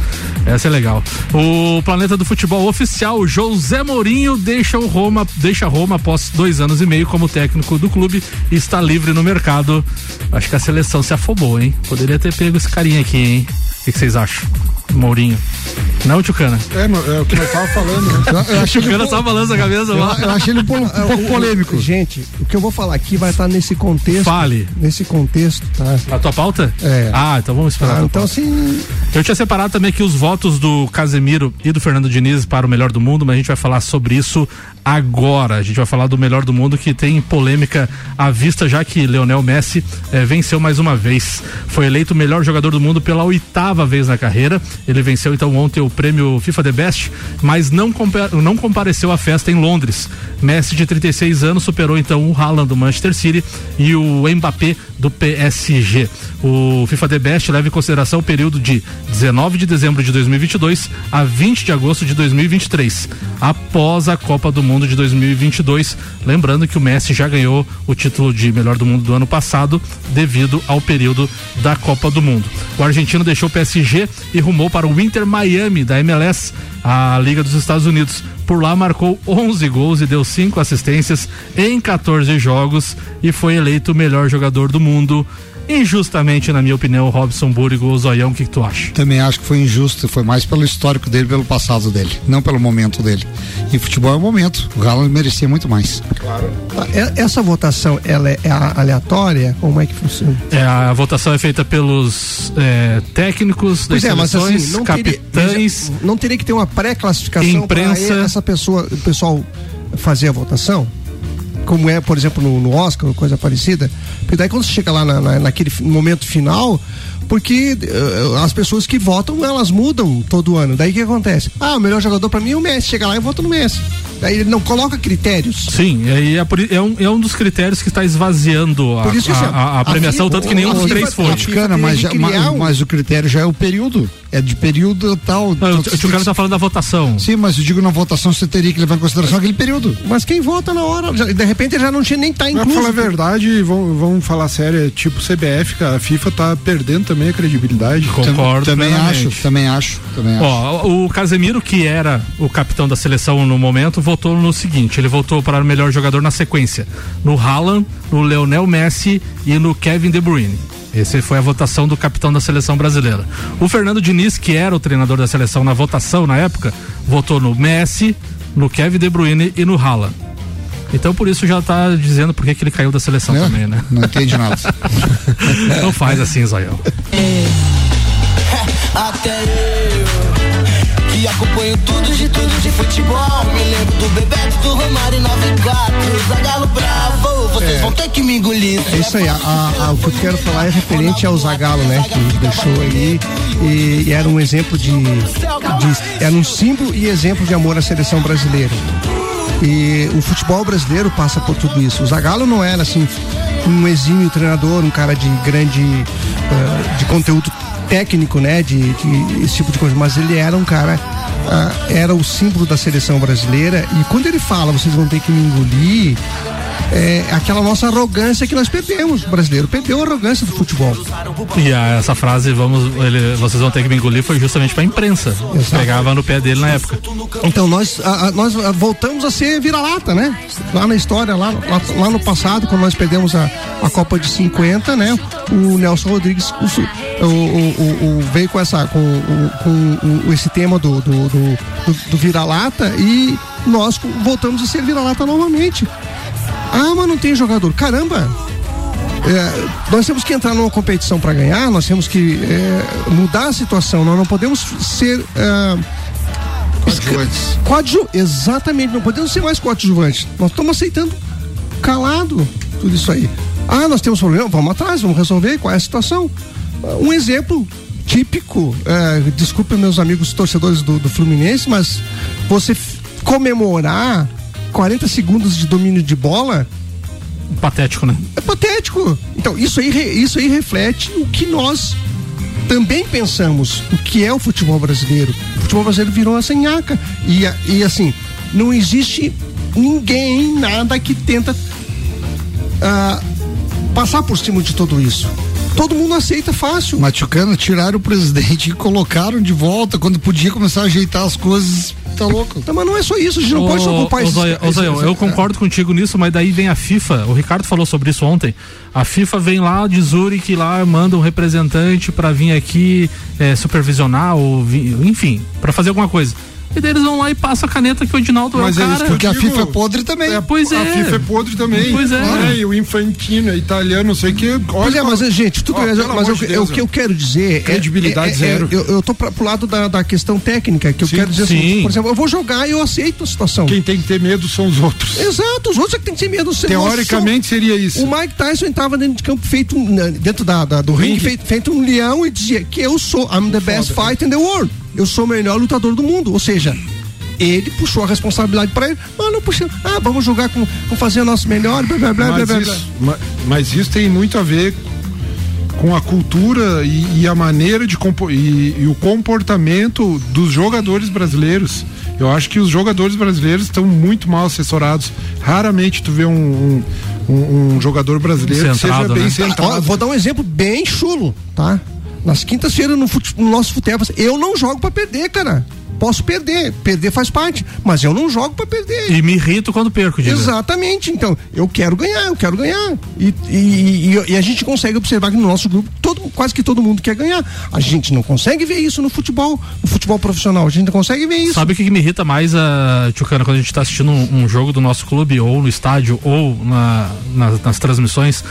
Essa é legal. O Planeta do Futebol Oficial, José Mourinho, deixa o Roma, deixa Roma após dois anos e meio como técnico do clube e está livre no mercado. Acho que a seleção se afobou, hein? Poderia ter pego esse carinha aqui, hein? O que vocês acham? Mourinho. Não, Tchucana? É, é o que eu tava falando. Né? Eu, eu achei Tchucana só balança a cabeça. Eu, eu achei ele um, pouco, um pouco polêmico. Gente, o que eu vou falar aqui vai estar nesse contexto. Fale. Nesse contexto, tá? A tua pauta? É. Ah, então vamos esperar. Ah, então assim. Eu tinha separado também aqui os votos do Casemiro e do Fernando Diniz para o melhor do mundo, mas a gente vai falar sobre isso agora. A gente vai falar do melhor do mundo que tem polêmica à vista, já que Leonel Messi eh, venceu mais uma vez. Foi eleito o melhor jogador do mundo pela oitava vez na carreira. Ele venceu então ontem o prêmio FIFA The Best, mas não, não compareceu à festa em Londres. Messi, de 36 anos, superou então o Haaland do Manchester City e o Mbappé do PSG. O FIFA The Best leva em consideração o período de 19 de dezembro de 2022 a 20 de agosto de 2023, após a Copa do Mundo de 2022. Lembrando que o Messi já ganhou o título de melhor do mundo do ano passado, devido ao período da Copa do Mundo. O argentino deixou o PSG e rumou para o Inter Miami da MLS, a Liga dos Estados Unidos. Por lá marcou 11 gols e deu 5 assistências em 14 jogos e foi eleito o melhor jogador do mundo injustamente, na minha opinião, o Robson Búrigo, o Zoião, o que, que, tu acha? Também acho que foi injusto, foi mais pelo histórico dele, pelo passado dele, não pelo momento dele. E futebol é o momento, o Haaland merecia muito mais. Claro. Ah, é, essa votação, ela é aleatória? Como é que funciona? É, a votação é feita pelos é, técnicos das é, seleções, assim, não capitães... Teria, não teria que ter uma pré-classificação para essa pessoa, o pessoal fazer a votação? Como é, por exemplo, no, no Oscar coisa parecida. Porque daí quando você chega lá na, na, naquele momento final, porque uh, as pessoas que votam, elas mudam todo ano. Daí o que acontece? Ah, o melhor jogador para mim é o Messi. Chega lá e vota no Messi. Daí ele não coloca critérios. Sim, é, é, é, um, é um dos critérios que está esvaziando a, isso, a, a, a premiação, a tanto que nenhum dos três foi. Mas, mas, mas, o critério já é o período. É de período tal. Não, o Tchucano está falando da votação. Sim, mas eu digo na votação você teria que levar em consideração aquele período. Mas quem vota na hora? De repente já não tinha nem tá incluso. Pra falar a verdade, vamos, vamos falar sério, é tipo CBF, cara, a FIFA tá perdendo também a credibilidade. Concordo. Também acho, também acho, também acho. Ó, o Casemiro, que era o capitão da seleção no momento, votou no seguinte: ele votou para o melhor jogador na sequência, no Haaland, no Leonel Messi e no Kevin De Bruyne. Essa foi a votação do capitão da seleção brasileira. O Fernando Diniz, que era o treinador da seleção na votação na época, votou no Messi, no Kevin De Bruyne e no Haaland. Então por isso já está dizendo por que ele caiu da seleção também, né? Não entende nada. não faz assim, Zayão. É, até e acompanho tudo de tudo de futebol. Me lembro do Bebeto, do Romário 94, Zagalo Bravo, vocês é. vão ter que me engolir. É isso aí, a, a, o que eu quero falar é referente ao Zagalo, né? Que deixou aí e, e era um exemplo de, de, Era um símbolo e exemplo de amor à seleção brasileira. E o futebol brasileiro passa por tudo isso. O Zagallo não era assim um exímio treinador, um cara de grande uh, de conteúdo técnico, né, de, de, esse tipo de coisa, mas ele era um cara, uh, era o símbolo da seleção brasileira e quando ele fala, vocês vão ter que me engolir, é, aquela nossa arrogância que nós perdemos. O brasileiro perdeu a arrogância do futebol. E a, essa frase, vamos, ele, vocês vão ter que me engolir, foi justamente para a imprensa. Exato. Pegava no pé dele na época. Então nós, a, a, nós voltamos a ser vira-lata, né? Lá na história, lá, lá, lá, no passado, quando nós perdemos a, a Copa de 50, né? O Nelson Rodrigues o, o, o, veio com essa com, com esse tema do, do, do, do vira-lata e nós voltamos a ser vira-lata novamente. Ah, mas não tem jogador. Caramba! É, nós temos que entrar numa competição para ganhar, nós temos que é, mudar a situação, nós não podemos ser. É, coadjuvantes. Coadju exatamente, não podemos ser mais coadjuvantes. Nós estamos aceitando calado tudo isso aí. Ah, nós temos problema, vamos atrás, vamos resolver qual é a situação. Um exemplo típico, é, desculpe meus amigos torcedores do, do Fluminense, mas você comemorar 40 segundos de domínio de bola. Patético, né? É patético. Então, isso aí, isso aí reflete o que nós também pensamos, o que é o futebol brasileiro. O futebol brasileiro virou uma senhaca. E, e assim, não existe ninguém, nada que tenta uh, passar por cima de tudo isso todo mundo aceita fácil. Machucando, tiraram o presidente e colocaram de volta quando podia começar a ajeitar as coisas. Tá louco. Não, mas não é só isso, a gente não pode só ocupar isso. Eu concordo contigo nisso, mas daí vem a FIFA, o Ricardo falou sobre isso ontem. A FIFA vem lá de Zurich lá manda um representante para vir aqui é, supervisionar ou enfim, para fazer alguma coisa. E daí eles vão lá e passam a caneta que o Edinaldo Mas é o cara. É porque a FIFA é podre também. É, pois é. A FIFA é podre também. Pois é. Né? E o Infantino é italiano, não sei o que. Pois é, mas gente, tudo bem, mas eu, de o que eu quero dizer é- Credibilidade é, zero. eu, eu tô pra, pro lado da, da questão técnica, que eu sim, quero dizer assim, sim. assim, por exemplo, eu vou jogar e eu aceito a situação. Quem tem que ter medo são os outros. Exato, os outros é que tem que ter medo. Teoricamente são, seria isso. O Mike Tyson entrava dentro de campo feito, dentro da, da do ringue, feito, feito um leão e dizia que eu sou, I'm the best Foda, fighter in the world. Eu sou o melhor lutador do mundo. Ou seja, ele puxou a responsabilidade para ele. Mano, não puxa. Ah, vamos jogar com, com fazer o nosso melhor, blá blá blá mas blá, isso, blá. Mas isso tem muito a ver com a cultura e, e a maneira de e, e, o comportamento dos jogadores brasileiros. Eu acho que os jogadores brasileiros estão muito mal assessorados. Raramente tu vê um, um, um jogador brasileiro centrado, que seja bem né? centrado. vou dar um exemplo bem chulo, tá? Nas quintas-feiras no, no, nosso futebol, eu não jogo para perder, cara. Posso perder, perder faz parte, mas eu não jogo para perder. E me irrito quando perco, diga. Exatamente, então, eu quero ganhar, eu quero ganhar. E, e, e, e, a gente consegue observar que no nosso grupo, todo, quase que todo mundo quer ganhar. A gente não consegue ver isso no futebol, no futebol profissional, a gente não consegue ver isso. Sabe o que, que me irrita mais, uh, Tchucana, quando a gente está assistindo um, um, jogo do nosso clube, ou no estádio, ou na, na, nas transmissões?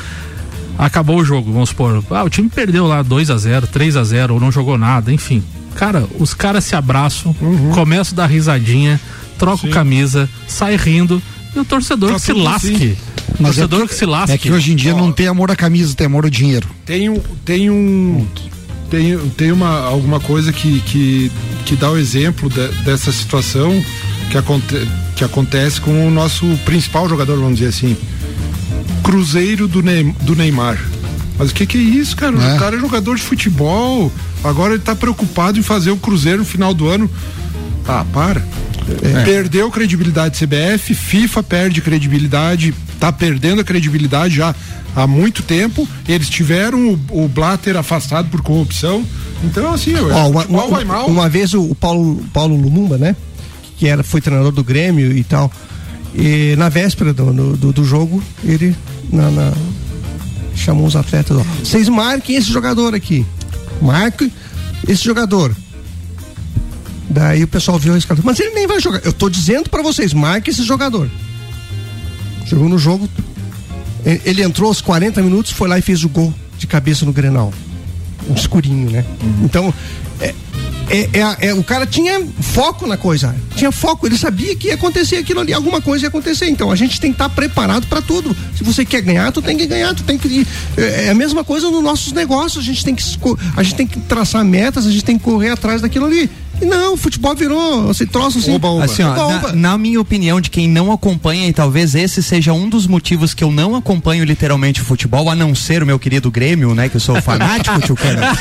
Acabou o jogo, vamos supor. Ah, o time perdeu lá 2 a 0 3 a 0 ou não jogou nada, enfim Cara, os caras se abraçam, uhum. começam a dar risadinha, trocam Sim. camisa, sai rindo e o torcedor tá que se lasque. Assim. Mas torcedor é que, que, se lasque. É que hoje em dia não tem amor à camisa, tem amor ao dinheiro. Tem um. Tem um. Tem, tem uma, alguma coisa que, que, que dá o exemplo de, dessa situação que, aconte, que acontece com o nosso principal jogador, vamos dizer assim. Cruzeiro do, Ney, do Neymar. Mas o que, que é isso, cara? É. O cara é jogador de futebol. Agora ele tá preocupado em fazer o Cruzeiro no final do ano. Ah, para. É. Perdeu credibilidade CBF, FIFA perde credibilidade, tá perdendo a credibilidade já há muito tempo. Eles tiveram o, o Blatter afastado por corrupção. Então, assim, Ó, uma, uma, vai mal. Uma vez o, o Paulo, Paulo Lumumba, né? Que era, foi treinador do Grêmio e tal. E na véspera do, do, do jogo, ele na, na, chamou os atletas, ó. Vocês marquem esse jogador aqui. Marque esse jogador. Daí o pessoal viu o escalação. Mas ele nem vai jogar. Eu tô dizendo para vocês, marque esse jogador. Chegou no jogo. Ele entrou aos 40 minutos, foi lá e fez o gol de cabeça no Grenal. Um escurinho, né? Uhum. Então, é, é, é, é, o cara tinha foco na coisa, tinha foco, ele sabia que ia acontecer aquilo ali, alguma coisa ia acontecer. Então a gente tem que estar tá preparado para tudo. Se você quer ganhar, tu tem que ganhar, tu tem que é, é a mesma coisa nos nossos negócios. A gente tem que a gente tem que traçar metas, a gente tem que correr atrás daquilo ali. Não, o futebol virou esse troço assim. Oba, oba. assim ó, oba, na, na, minha opinião, de quem não acompanha, e talvez esse seja um dos motivos que eu não acompanho literalmente o futebol, a não ser o meu querido Grêmio, né? Que eu sou fanático, tio cara.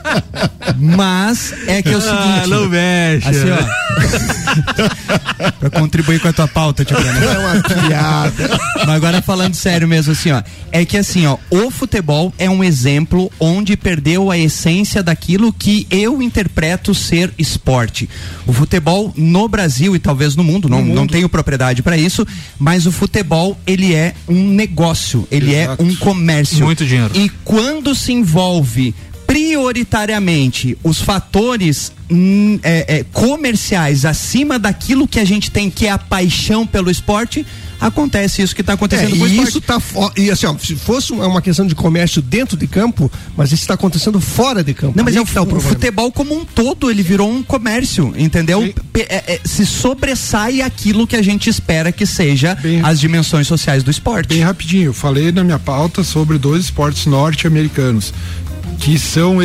Mas é que é o ah, seguinte. Ah, não mexe. Assim, ó. pra contribuir com a tua pauta, tio cara. É uma piada. Mas agora falando sério mesmo, assim, ó. É que assim, ó, o futebol é um exemplo onde perdeu a essência daquilo que eu interpreto ser esporte. O futebol no Brasil e talvez no mundo, no não, mundo. não tenho propriedade para isso, mas o futebol ele é um negócio, ele é Exato. é um comércio. Muito dinheiro. E quando se envolve prioritariamente os fatores hum, é, é, comerciais acima daquilo que a gente tem que é a paixão pelo esporte, acontece isso que está acontecendo é, com o esporte. Isso tá e assim, ó, se fosse uma questão de comércio dentro de campo, mas isso está acontecendo fora de campo. Não, mas é o, tá o, o futebol como um todo, ele virou um comércio, entendeu? É, é, se sobressai aquilo que a gente espera que seja bem, as dimensões sociais do esporte. Bem rapidinho, eu falei na minha pauta sobre dois esportes norte-americanos que são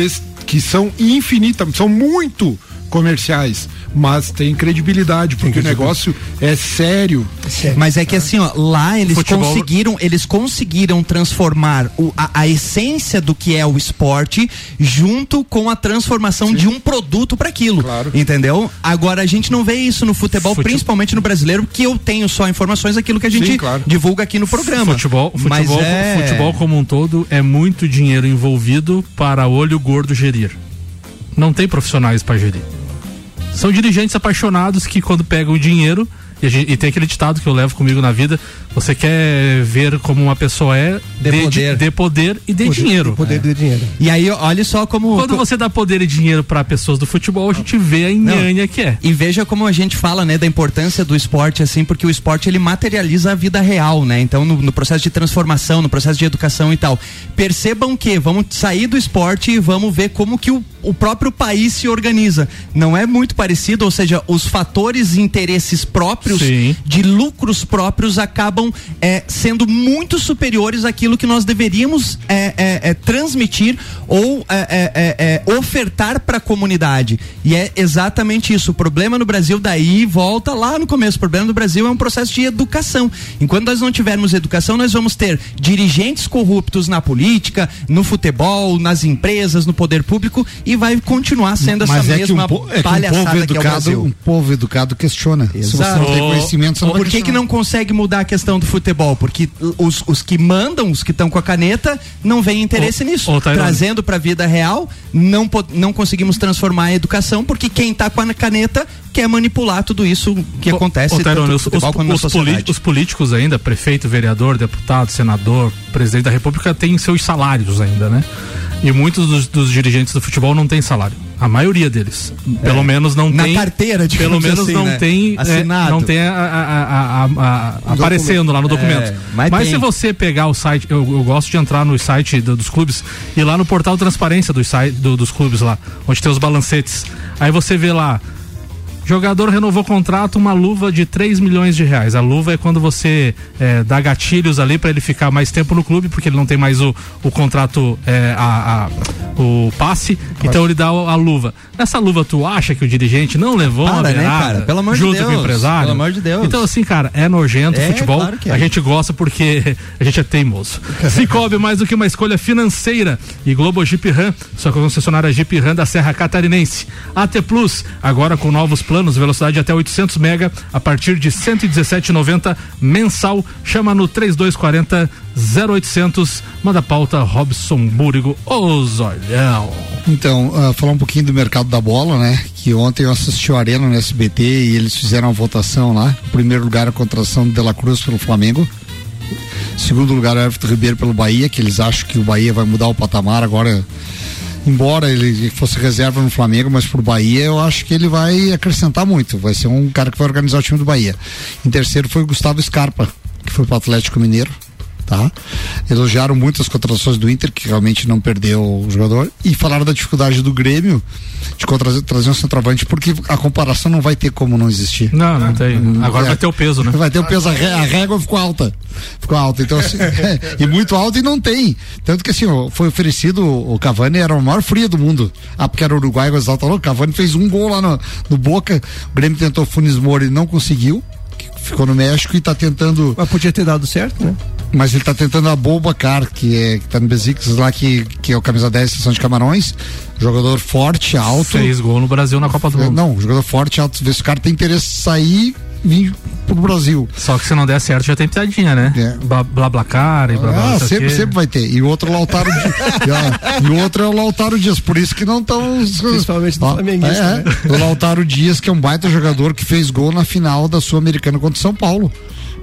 que são infinitas, são muito comerciais, mas tem credibilidade, porque tem o negócio é sério. é sério. Mas é que assim, ó, lá eles Futebol... conseguiram, eles conseguiram transformar o, a, a, essência do que é o esporte junto com a transformação Sim. de um produto para aquilo. Claro. Entendeu? Agora a gente não vê isso no futebol, futebol, principalmente no brasileiro, que eu tenho só informações daquilo que a gente Sim, claro. divulga aqui no programa. Futebol, futebol, é... futebol como um todo é muito dinheiro envolvido para olho gordo gerir. Não tem profissionais para gerir. São dirigentes apaixonados que quando pegam o dinheiro e, gente, e, tem aquele ditado que eu levo comigo na vida: você quer ver como uma pessoa é de, de poder, de poder e de poder, dinheiro. De poder é. de dinheiro. E aí, olha só como. Quando você dá poder e dinheiro para pessoas do futebol, a gente vê a nhanha que é. E veja como a gente fala, né, da importância do esporte, assim, porque o esporte ele materializa a vida real, né? Então, no, no processo de transformação, no processo de educação e tal. Percebam que vamos sair do esporte e vamos ver como que o, o próprio país se organiza. Não é muito parecido, ou seja, os fatores e interesses próprios Sim. de lucros próprios, acabam é, sendo muito superiores àquilo que nós deveríamos é, transmitir ou ofertar para a comunidade. E é exatamente isso. O problema no Brasil daí volta lá no começo. O problema no Brasil é um processo de educação. Enquanto nós não tivermos educação, nós vamos ter dirigentes corruptos na política, no futebol, nas empresas, no poder público e vai continuar sendo essa Mas é mesma que um, po- é que um palhaçada povo que é o educado, Brasil. um povo educado questiona. Se você Exato. não tem conhecimento, você não Por que, que não consegue mudar a questão do futebol? Porque os, os que mandam, os que estão com a caneta, não veem interesse nisso. Trazendo para a vida real, não, não conseguimos transformar a educação, porque quem está com a caneta quer manipular tudo isso que acontece Ô, Tairone, os, os- os políticos ainda, prefeito, vereador, deputado, senador, presidente da república, têm seus salários ainda, né? E muitos dos, dos dirigentes do futebol não têm salário. A maioria deles. Pelo menos não É. Na tem. carteira, Pelo digamos menos assim, não né? tem. é, Assinado. não tem a- a- a- a- a- aparecendo lá no documento. É, mas mas tem. se você pegar o site, eu, eu gosto de entrar no site do- dos clubes e lá no portal transparência site, do- dos clubes lá, onde tem os balancetes. Aí você vê lá. Jogador renovou contrato, uma luva de 3 milhões de reais. A luva é quando você é, dá gatilhos ali para ele ficar mais tempo no clube, porque ele não tem mais o, o contrato, é, a, a- o passe, então ele dá a luva. Nessa luva, tu acha que o dirigente não levou uma Para, né, cara? Pelo amor de junto com o Deus, empresário? pelo amor de Deus. Então, assim, cara, é nojento o É, futebol. claro que é. A gente gosta porque a gente é teimoso. Cicobi mais do que uma escolha financeira. E Globo Jeep Ram, só que a concessionária Jeep Ram da Serra Catarinense. AT Plus, agora com novos planos, velocidade até 800 mega, a partir de 117,90 mensal. Chama no 3240 0800. Manda pauta Robson Búrigo, o Zolhão. Então, ah, falar um pouquinho do mercado da bola, né? Que ontem eu assisti o Arena no SBT e eles fizeram a votação lá. Em primeiro lugar, a contratação De La Cruz pelo Flamengo. Segundo lugar, o Everton Ribeiro pelo Bahia, que eles acham que o Bahia vai mudar o patamar agora. Embora ele fosse reserva no Flamengo, mas pro Bahia eu acho que ele vai acrescentar muito. Vai ser um cara que vai organizar o time do Bahia. Em terceiro foi o Gustavo Scarpa, que foi pro Atlético Mineiro tá? Elogiaram muito as contratações do Inter, que realmente não perdeu o jogador, e falaram da dificuldade do Grêmio de contra- trazer um centroavante, porque a comparação não vai ter como não existir. Não, não tem. Agora É. vai ter o peso, né? Vai ter o peso, a, ré- a régua ficou alta. Ficou alta. Então, assim, e muito alta e não tem. Tanto que assim, foi oferecido o Cavani, era o maior frio do mundo. Ah, porque era uruguai. O Cavani fez um gol lá no, no Boca. O Grêmio tentou Funes Mori e não conseguiu. Ficou no México e tá tentando. Mas podia ter dado certo, né? Mas ele tá tentando a Bobacar, que é que tá no Besiktas lá, que, que é o camisa 10 Sessão de Camarões. Jogador forte, alto. Fez gol no Brasil na Copa do Mundo. Não, jogador forte, alto. Vê se o cara tem interesse em sair e vir pro Brasil. Só que se não der certo já tem piadinha, né? Blá blá blá cara e blá blá. Ah, sempre, sempre vai ter. E o outro Lautaro Dias. e o outro é o Lautaro Dias, por isso que não estão. Principalmente do flamenguista, é, né? O Lautaro Dias, que é um baita jogador que fez gol na final da Sul-Americana contra o São Paulo.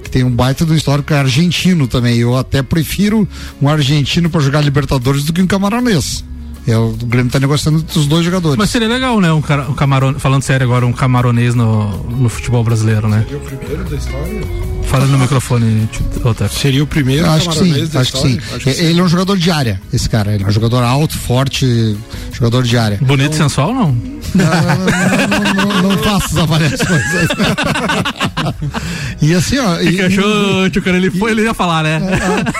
Que tem um baita do histórico argentino também. Eu até prefiro um argentino para jogar Libertadores do que um camaronês. É, o Grêmio tá negociando os dois jogadores. Mas seria legal, né? Um, cara, um camarone, falando sério agora, um camaronês no, no futebol brasileiro, né? Seria o primeiro da história? Fala no microfone, Otávio. Seria o primeiro acho que sim, acho que sim. história? Acho que Ele é um jogador de área, esse cara. Ele é um jogador alto, forte, jogador de área. Bonito e sensual, não? não, não, não faço as avaliações. e assim, ó. E que achou, cara, ele foi, ele ia falar, né?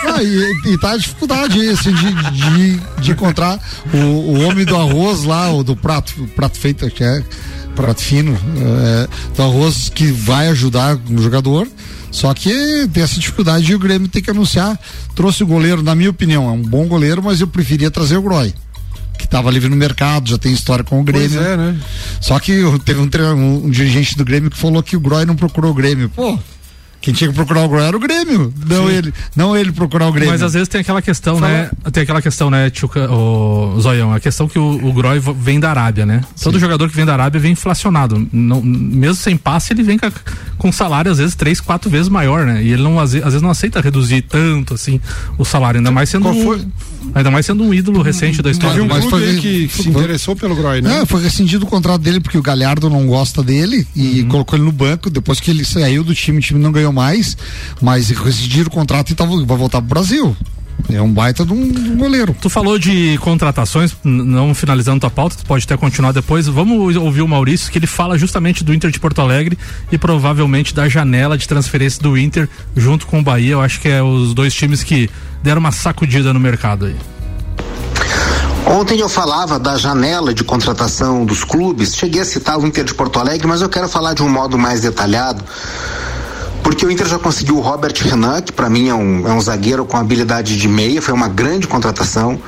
Ah, e, e tá a dificuldade assim, de, de, de encontrar o, o homem do arroz lá, o do prato, o prato feito, que é prato fino, é, do arroz que vai ajudar o jogador. Só que tem essa dificuldade e o Grêmio tem que anunciar. Trouxe o goleiro, na minha opinião, é um bom goleiro, mas eu preferia trazer o Groy. Que estava livre no mercado, já tem história com o Grêmio. É, né? Só que teve um, um- um dirigente do Grêmio que falou que o Groy não procurou o Grêmio. Pô, quem tinha que procurar o Groy era o Grêmio, não Sim. ele, não ele procurar o Grêmio. Mas às vezes tem aquela questão, né? Tem aquela questão, né, tio, Ca- o Zoião, a questão que o, o Groy vem da Arábia, né? Todo jogador que vem da Arábia vem inflacionado. Não, mesmo sem passe, ele vem com, com salário às vezes três, quatro vezes maior, né? E ele não, às, ve- às vezes não aceita reduzir tanto assim o salário, ainda mais sendo Qual foi? Ainda mais sendo um ídolo recente da história. Um clube Grêmio. aí que, que se interessou pelo Groy, né? Não, foi rescindido o contrato dele porque o Galhardo não gosta dele e Uhum. colocou ele no banco. Depois que ele saiu do time, o time não ganhou mais. Mas rescindiram o contrato e tava, vai voltar pro Brasil. É um baita de um, goleiro. Tu falou de contratações, não finalizando tua pauta, tu pode até continuar depois. Vamos ouvir o Maurício, que ele fala justamente do Inter de Porto Alegre e provavelmente da janela de transferência do Inter junto com o Bahia. Eu acho que é os dois times que deram uma sacudida no mercado aí. Ontem eu falava da janela de contratação dos clubes, cheguei a citar o Inter de Porto Alegre, mas eu quero falar de um modo mais detalhado, porque o Inter já conseguiu o Robert Renan, que para mim é um, é um zagueiro com habilidade de meia, foi uma grande contratação.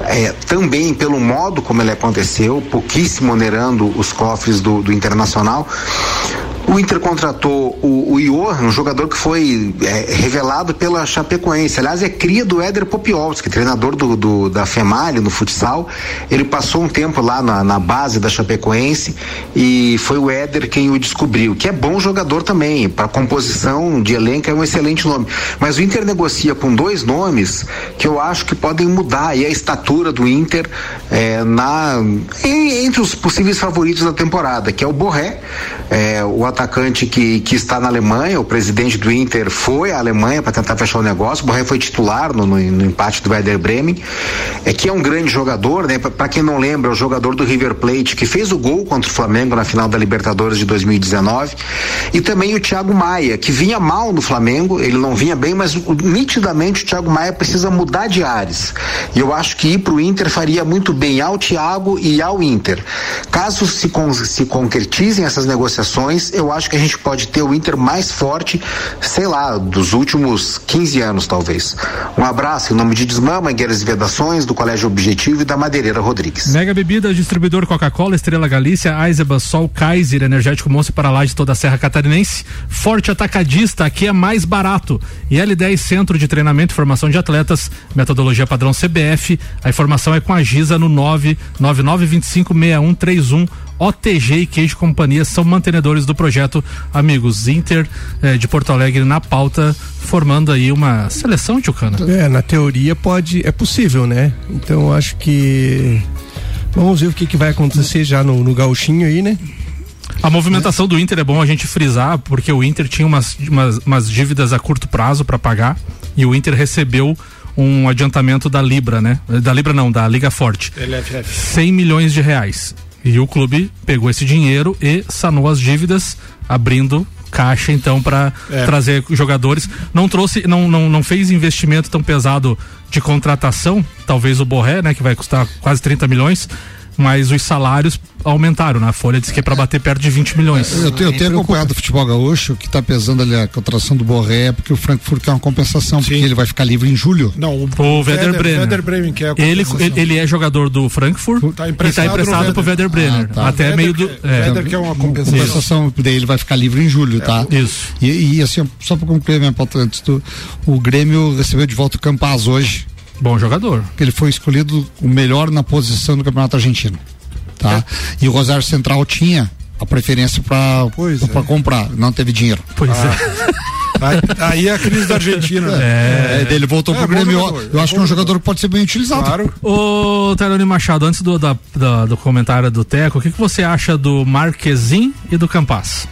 é, também pelo modo como ele aconteceu, pouquíssimo onerando os cofres do, do Internacional. O Inter contratou o, o Johan, um jogador que foi é, revelado pela Chapecoense. Aliás, é cria do Éder Popiolski, treinador do, do, da FEMALI no futsal. Ele passou um tempo lá na, na, base da Chapecoense e foi o Éder quem o descobriu, que é bom jogador também. Para composição de elenco é um excelente nome. Mas o Inter negocia com dois nomes que eu acho que podem mudar a estatura do Inter é, na, em, entre os possíveis favoritos da temporada, que é o Borré, é, o atacante que, que está na Alemanha, o presidente do Inter foi à Alemanha para tentar fechar o negócio. O Borré foi titular no, no, no, empate do Werder Bremen, é que é um grande jogador, né? Para quem não lembra, é o jogador do River Plate que fez o gol contra o Flamengo na final da Libertadores de 2019, e também o Thiago Maia, que vinha mal no Flamengo, ele não vinha bem, mas nitidamente o Thiago Maia precisa mudar de ares. E eu acho que ir para o Inter faria muito bem ao Thiago e ao Inter. Caso se, con se concretizem essas negociações, eu acho que a gente pode ter o Inter mais forte, sei lá, dos últimos 15 anos, talvez. Um abraço em nome de Desmama, Mangueiras e Vedações, do Colégio Objetivo e da Madeireira Rodrigues. Mega Bebida, distribuidor Coca-Cola, Estrela Galícia, Eisenbahn, Sol, Kaiser, Energético Monstro para lá de toda a Serra Catarinense. Forte Atacadista, aqui é mais barato. E L10 Centro de Treinamento e Formação de Atletas, metodologia padrão CBF. A informação é com a Giza no 999256131 OTG e Queijo Companhia são mantenedores do projeto Amigos Inter eh, de Porto Alegre na pauta, formando aí uma seleção, Tchucana. É, na teoria pode, é possível, né? Então acho que vamos ver o que, que vai acontecer já no, no gauchinho aí, né? A movimentação do Inter é bom a gente frisar, porque o Inter tinha umas, umas, umas dívidas a curto prazo para pagar e o Inter recebeu um adiantamento da Libra, né? Da Libra não, da Liga Forte. LFF. 100 milhões de reais. E o clube pegou esse dinheiro e sanou as dívidas, abrindo caixa então para é. trazer jogadores. Não trouxe, não, não, não fez investimento tão pesado de contratação, talvez o Borré, né, que vai custar quase 30 milhões, mas os salários aumentaram. Na Folha diz que é para bater perto de 20 milhões. Eu, eu tenho acompanhado o futebol gaúcho, que está pesando ali a contratação do Borré porque o Frankfurt quer uma compensação, Sim. porque ele vai ficar livre em julho. Não, o, o Werder, Bremen. Werder Bremen quer a ele, ele é jogador do Frankfurt tá e está emprestado para o Werder Bremer. Ah, tá. Até Werder meio do. Que, é. Werder quer uma compensação. compensação dele, ele vai ficar livre em julho, tá? É, isso. E, e, assim, só para concluir minha pauta antes, do, o Grêmio recebeu de volta o Campaz hoje. Bom jogador. Ele foi escolhido o melhor na posição do Campeonato Argentino tá? É. E o Rosário Central tinha a preferência para é. comprar, não teve dinheiro. Pois ah. é. Aí, aí, é a crise da Argentina. É, é ele voltou é, pro Grêmio. Jogador, eu acho que é um jogador que pode ser bem utilizado. Claro. Ô, Tairone Machado, antes do, da, da, do comentário do Teco, o que, que você acha do Marquezin e do Campas?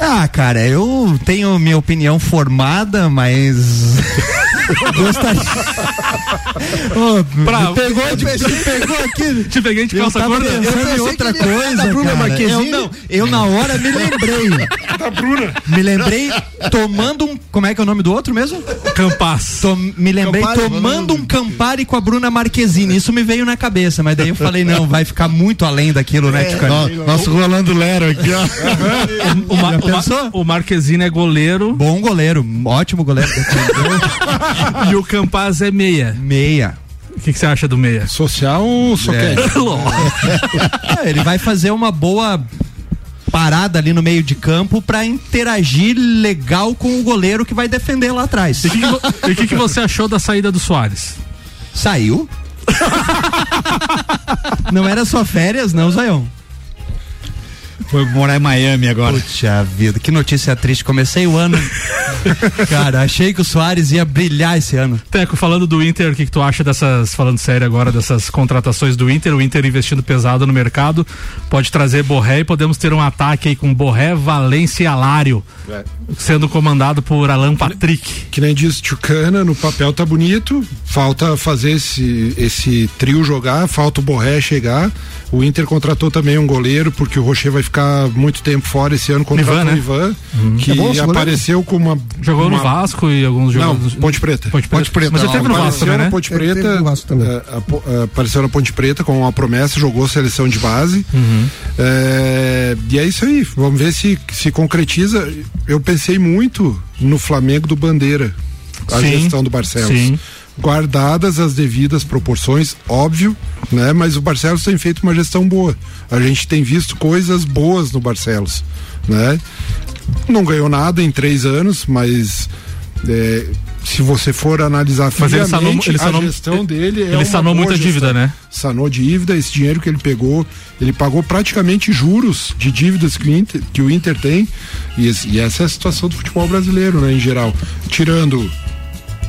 Ah, cara, eu tenho minha opinião formada, mas. Gostaria. oh, pra, me pegou, de, pegou aqui. Te peguei de calça gorda. Eu em outra coisa. Da Bruna cara. Eu, não, eu na hora me lembrei. da Bruna. Me lembrei tomando um. Como é que é o nome do outro mesmo? Campaz. Tom, me lembrei Campari, tomando um Campari com a Bruna Marquezine. Isso me veio na cabeça, mas daí eu falei, não, vai ficar muito além daquilo, né, é, no, Nosso Rolando Lero aqui, ó. o, Ma, o, o Marquezine é goleiro. Bom goleiro, ótimo goleiro. e o Campaz é meia. Meia. O que, você acha do meia? Social ou soquete? É. ele vai fazer uma boa parada ali no meio de campo para interagir legal com o goleiro que vai defender lá atrás. E o que, que, você achou da saída do Soares? Saiu? não era só férias, não, Zaião? Foi morar em Miami agora. Puxa vida, que notícia triste. Comecei o ano. Cara, achei que o Soares ia brilhar esse ano. Teco, falando do Inter, o que, que, tu acha dessas, falando sério agora, dessas contratações do Inter? O Inter investindo pesado no mercado, pode trazer Borré e podemos ter um ataque aí com Borré, Valência e Alário, é. sendo comandado por Alan Patrick. Que nem diz Tchucana, no papel tá bonito, falta fazer esse, esse trio jogar, falta o Borré chegar. O Inter contratou também um goleiro, porque o Rocher vai ficar muito tempo fora esse ano contratou Ivan, né? o Ivan, uhum. que é bom, apareceu com uma. Jogou uma... no Vasco e alguns jogos. Não, Ponte Preta. Ponte Preta. Ponte Preta. Mas ele teve no Vasco também, né? Ponte Preta. No Vasco também. É, é, apareceu na Ponte Preta com uma promessa, jogou seleção de base. Uhum. É, e é isso aí. Vamos ver se se concretiza. Eu pensei muito no Flamengo do Bandeira, a sim, gestão do Barcelos. Sim guardadas as devidas proporções, óbvio, né? Mas o Barcelos tem feito uma gestão boa. A gente tem visto coisas boas no Barcelos, né? Não ganhou nada em três anos, mas é, se você for analisar Mas ele sanou, ele sanou, a gestão dele é ele sanou muita gestão. dívida, né? Sanou dívida, esse dinheiro que ele pegou, ele pagou praticamente juros de dívidas que o Inter, que o Inter tem e, e essa é a situação do futebol brasileiro, né, em geral. Tirando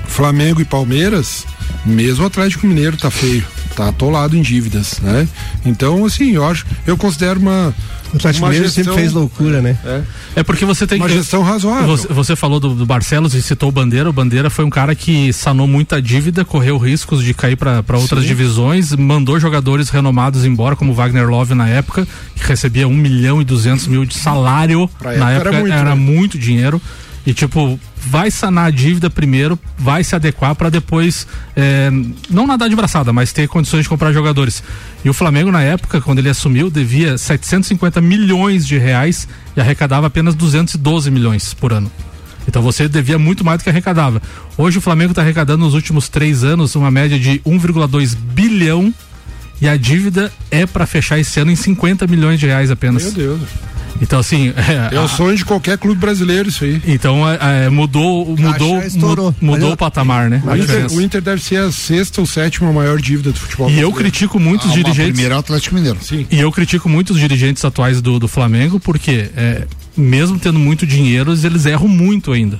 Flamengo e Palmeiras, mesmo o Atlético Mineiro tá feio, tá atolado em dívidas, né? Então, assim, eu acho, eu considero uma o Atlético Mineiro sempre fez loucura, né? É, é porque você tem uma que. gestão razoável. Você, você falou do, do, Barcelos e citou o Bandeira. O Bandeira foi um cara que sanou muita dívida, correu riscos de cair para outras Sim. divisões, mandou jogadores renomados embora, como Wagner Love na época, que recebia um milhão e duzentos mil de salário. Pra na época, época era, muito, era né? muito dinheiro. E tipo, vai sanar a dívida primeiro, vai se adequar para depois é, não nadar de braçada, mas ter condições de comprar jogadores. E o Flamengo na época, quando ele assumiu, devia 750 milhões de reais e arrecadava apenas 212 milhões por ano. Então você devia muito mais do que arrecadava. Hoje o Flamengo está arrecadando nos últimos três anos uma média de 1,2 bilhão e a dívida é para fechar esse ano em 50 milhões de reais apenas. Meu Deus. Então, assim. É, é o sonho de qualquer clube brasileiro, isso aí. Então, é, é mudou, mudou, mudou, mudou o patamar, né? O Inter, o Inter, deve ser a sexta ou sétima maior dívida do futebol. E eu critico muitos ah, dirigentes. Primeiro é o Atlético Mineiro. Sim. E eu critico muitos dirigentes atuais do, do Flamengo, porque é, mesmo tendo muito dinheiro, eles erram muito ainda.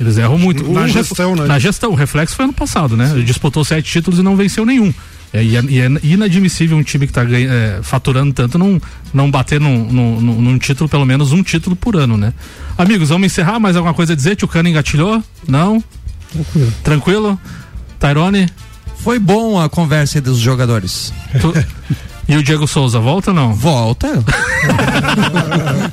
Eles erram muito. Na gestão, né? Na gestão. O reflexo foi ano passado, né? Ele disputou sete títulos e não venceu nenhum. É, e, é, e é inadmissível um time que está é, faturando tanto não, não bater num, num, num, título, pelo menos um título por ano, né? Amigos, vamos encerrar. Mais alguma coisa a dizer? Tio Cano engatilhou? Não? Tranquilo. Tranquilo? Tyrone? Foi bom a conversa dos jogadores. Tu... E o Diego Souza, volta ou não? Volta.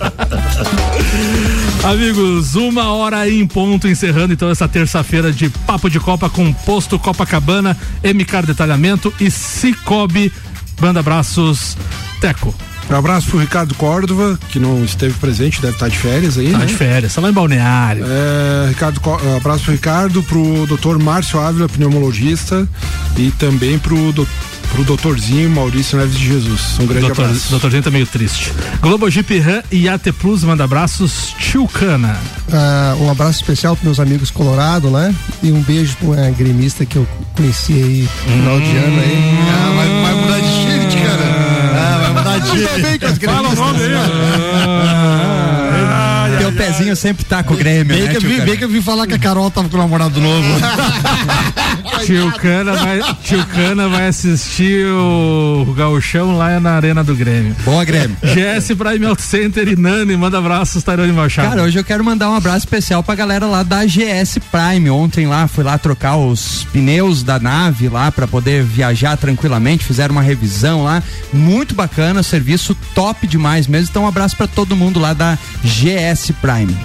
Amigos, uma hora em ponto, encerrando então essa terça-feira de Papo de Copa com Posto Copacabana, MK Detalhamento e Cicobi. Banda abraços, Teco. Um abraço pro Ricardo Córdova, que não esteve presente, deve estar de férias aí, tá né? de férias, tá lá em Balneário. É, Ricardo, um abraço pro Ricardo, pro doutor Márcio Ávila, pneumologista, e também pro doutor pro doutorzinho Maurício Neves de Jesus. Um grande Doutor, abraço. Doutorzinho tá meio triste. Globo Jeep Ram e AT Plus manda abraços. Tio Cana. Uh, um abraço especial pros meus amigos Colorado, né? E um beijo pra uma gremista que eu conheci aí no final de ano aí. Ah, vai, vai mudar de shirt, cara. Ah, vai mudar de shirt. Fala o nome aí. Teu pezinho sempre tá com o Grêmio, bem né, que eu vi, Bem que eu vi falar que a Carol tava com o namorado novo. tio, Cana vai, tio Cana vai assistir o Gauchão lá na Arena do Grêmio. Boa, Grêmio. GS Prime Auto Center e Nani, manda abraços, Tairone Machado. Cara, hoje eu quero mandar um abraço especial pra galera lá da GS Prime. Ontem lá, fui lá trocar os pneus da nave lá pra poder viajar tranquilamente, fizeram uma revisão lá, muito bacana, serviço top demais mesmo. Então um abraço pra todo mundo lá da GS Prime.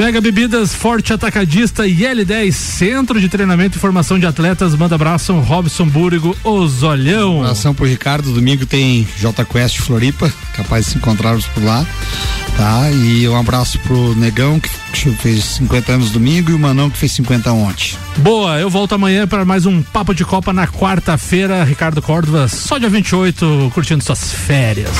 Pega Bebidas Forte Atacadista e L10, Centro de Treinamento e Formação de Atletas. Manda abraço, Robson Búrigo, Osolhão. Um abração pro Ricardo. Domingo tem J Quest Floripa, capaz de se encontrarmos por lá. Tá? E um abraço pro Negão, que fez 50 anos domingo, e o Manão, que fez 50 ontem. Boa, eu volto amanhã para mais um Papo de Copa na quarta-feira. Ricardo Córdova, só dia 28, curtindo suas férias.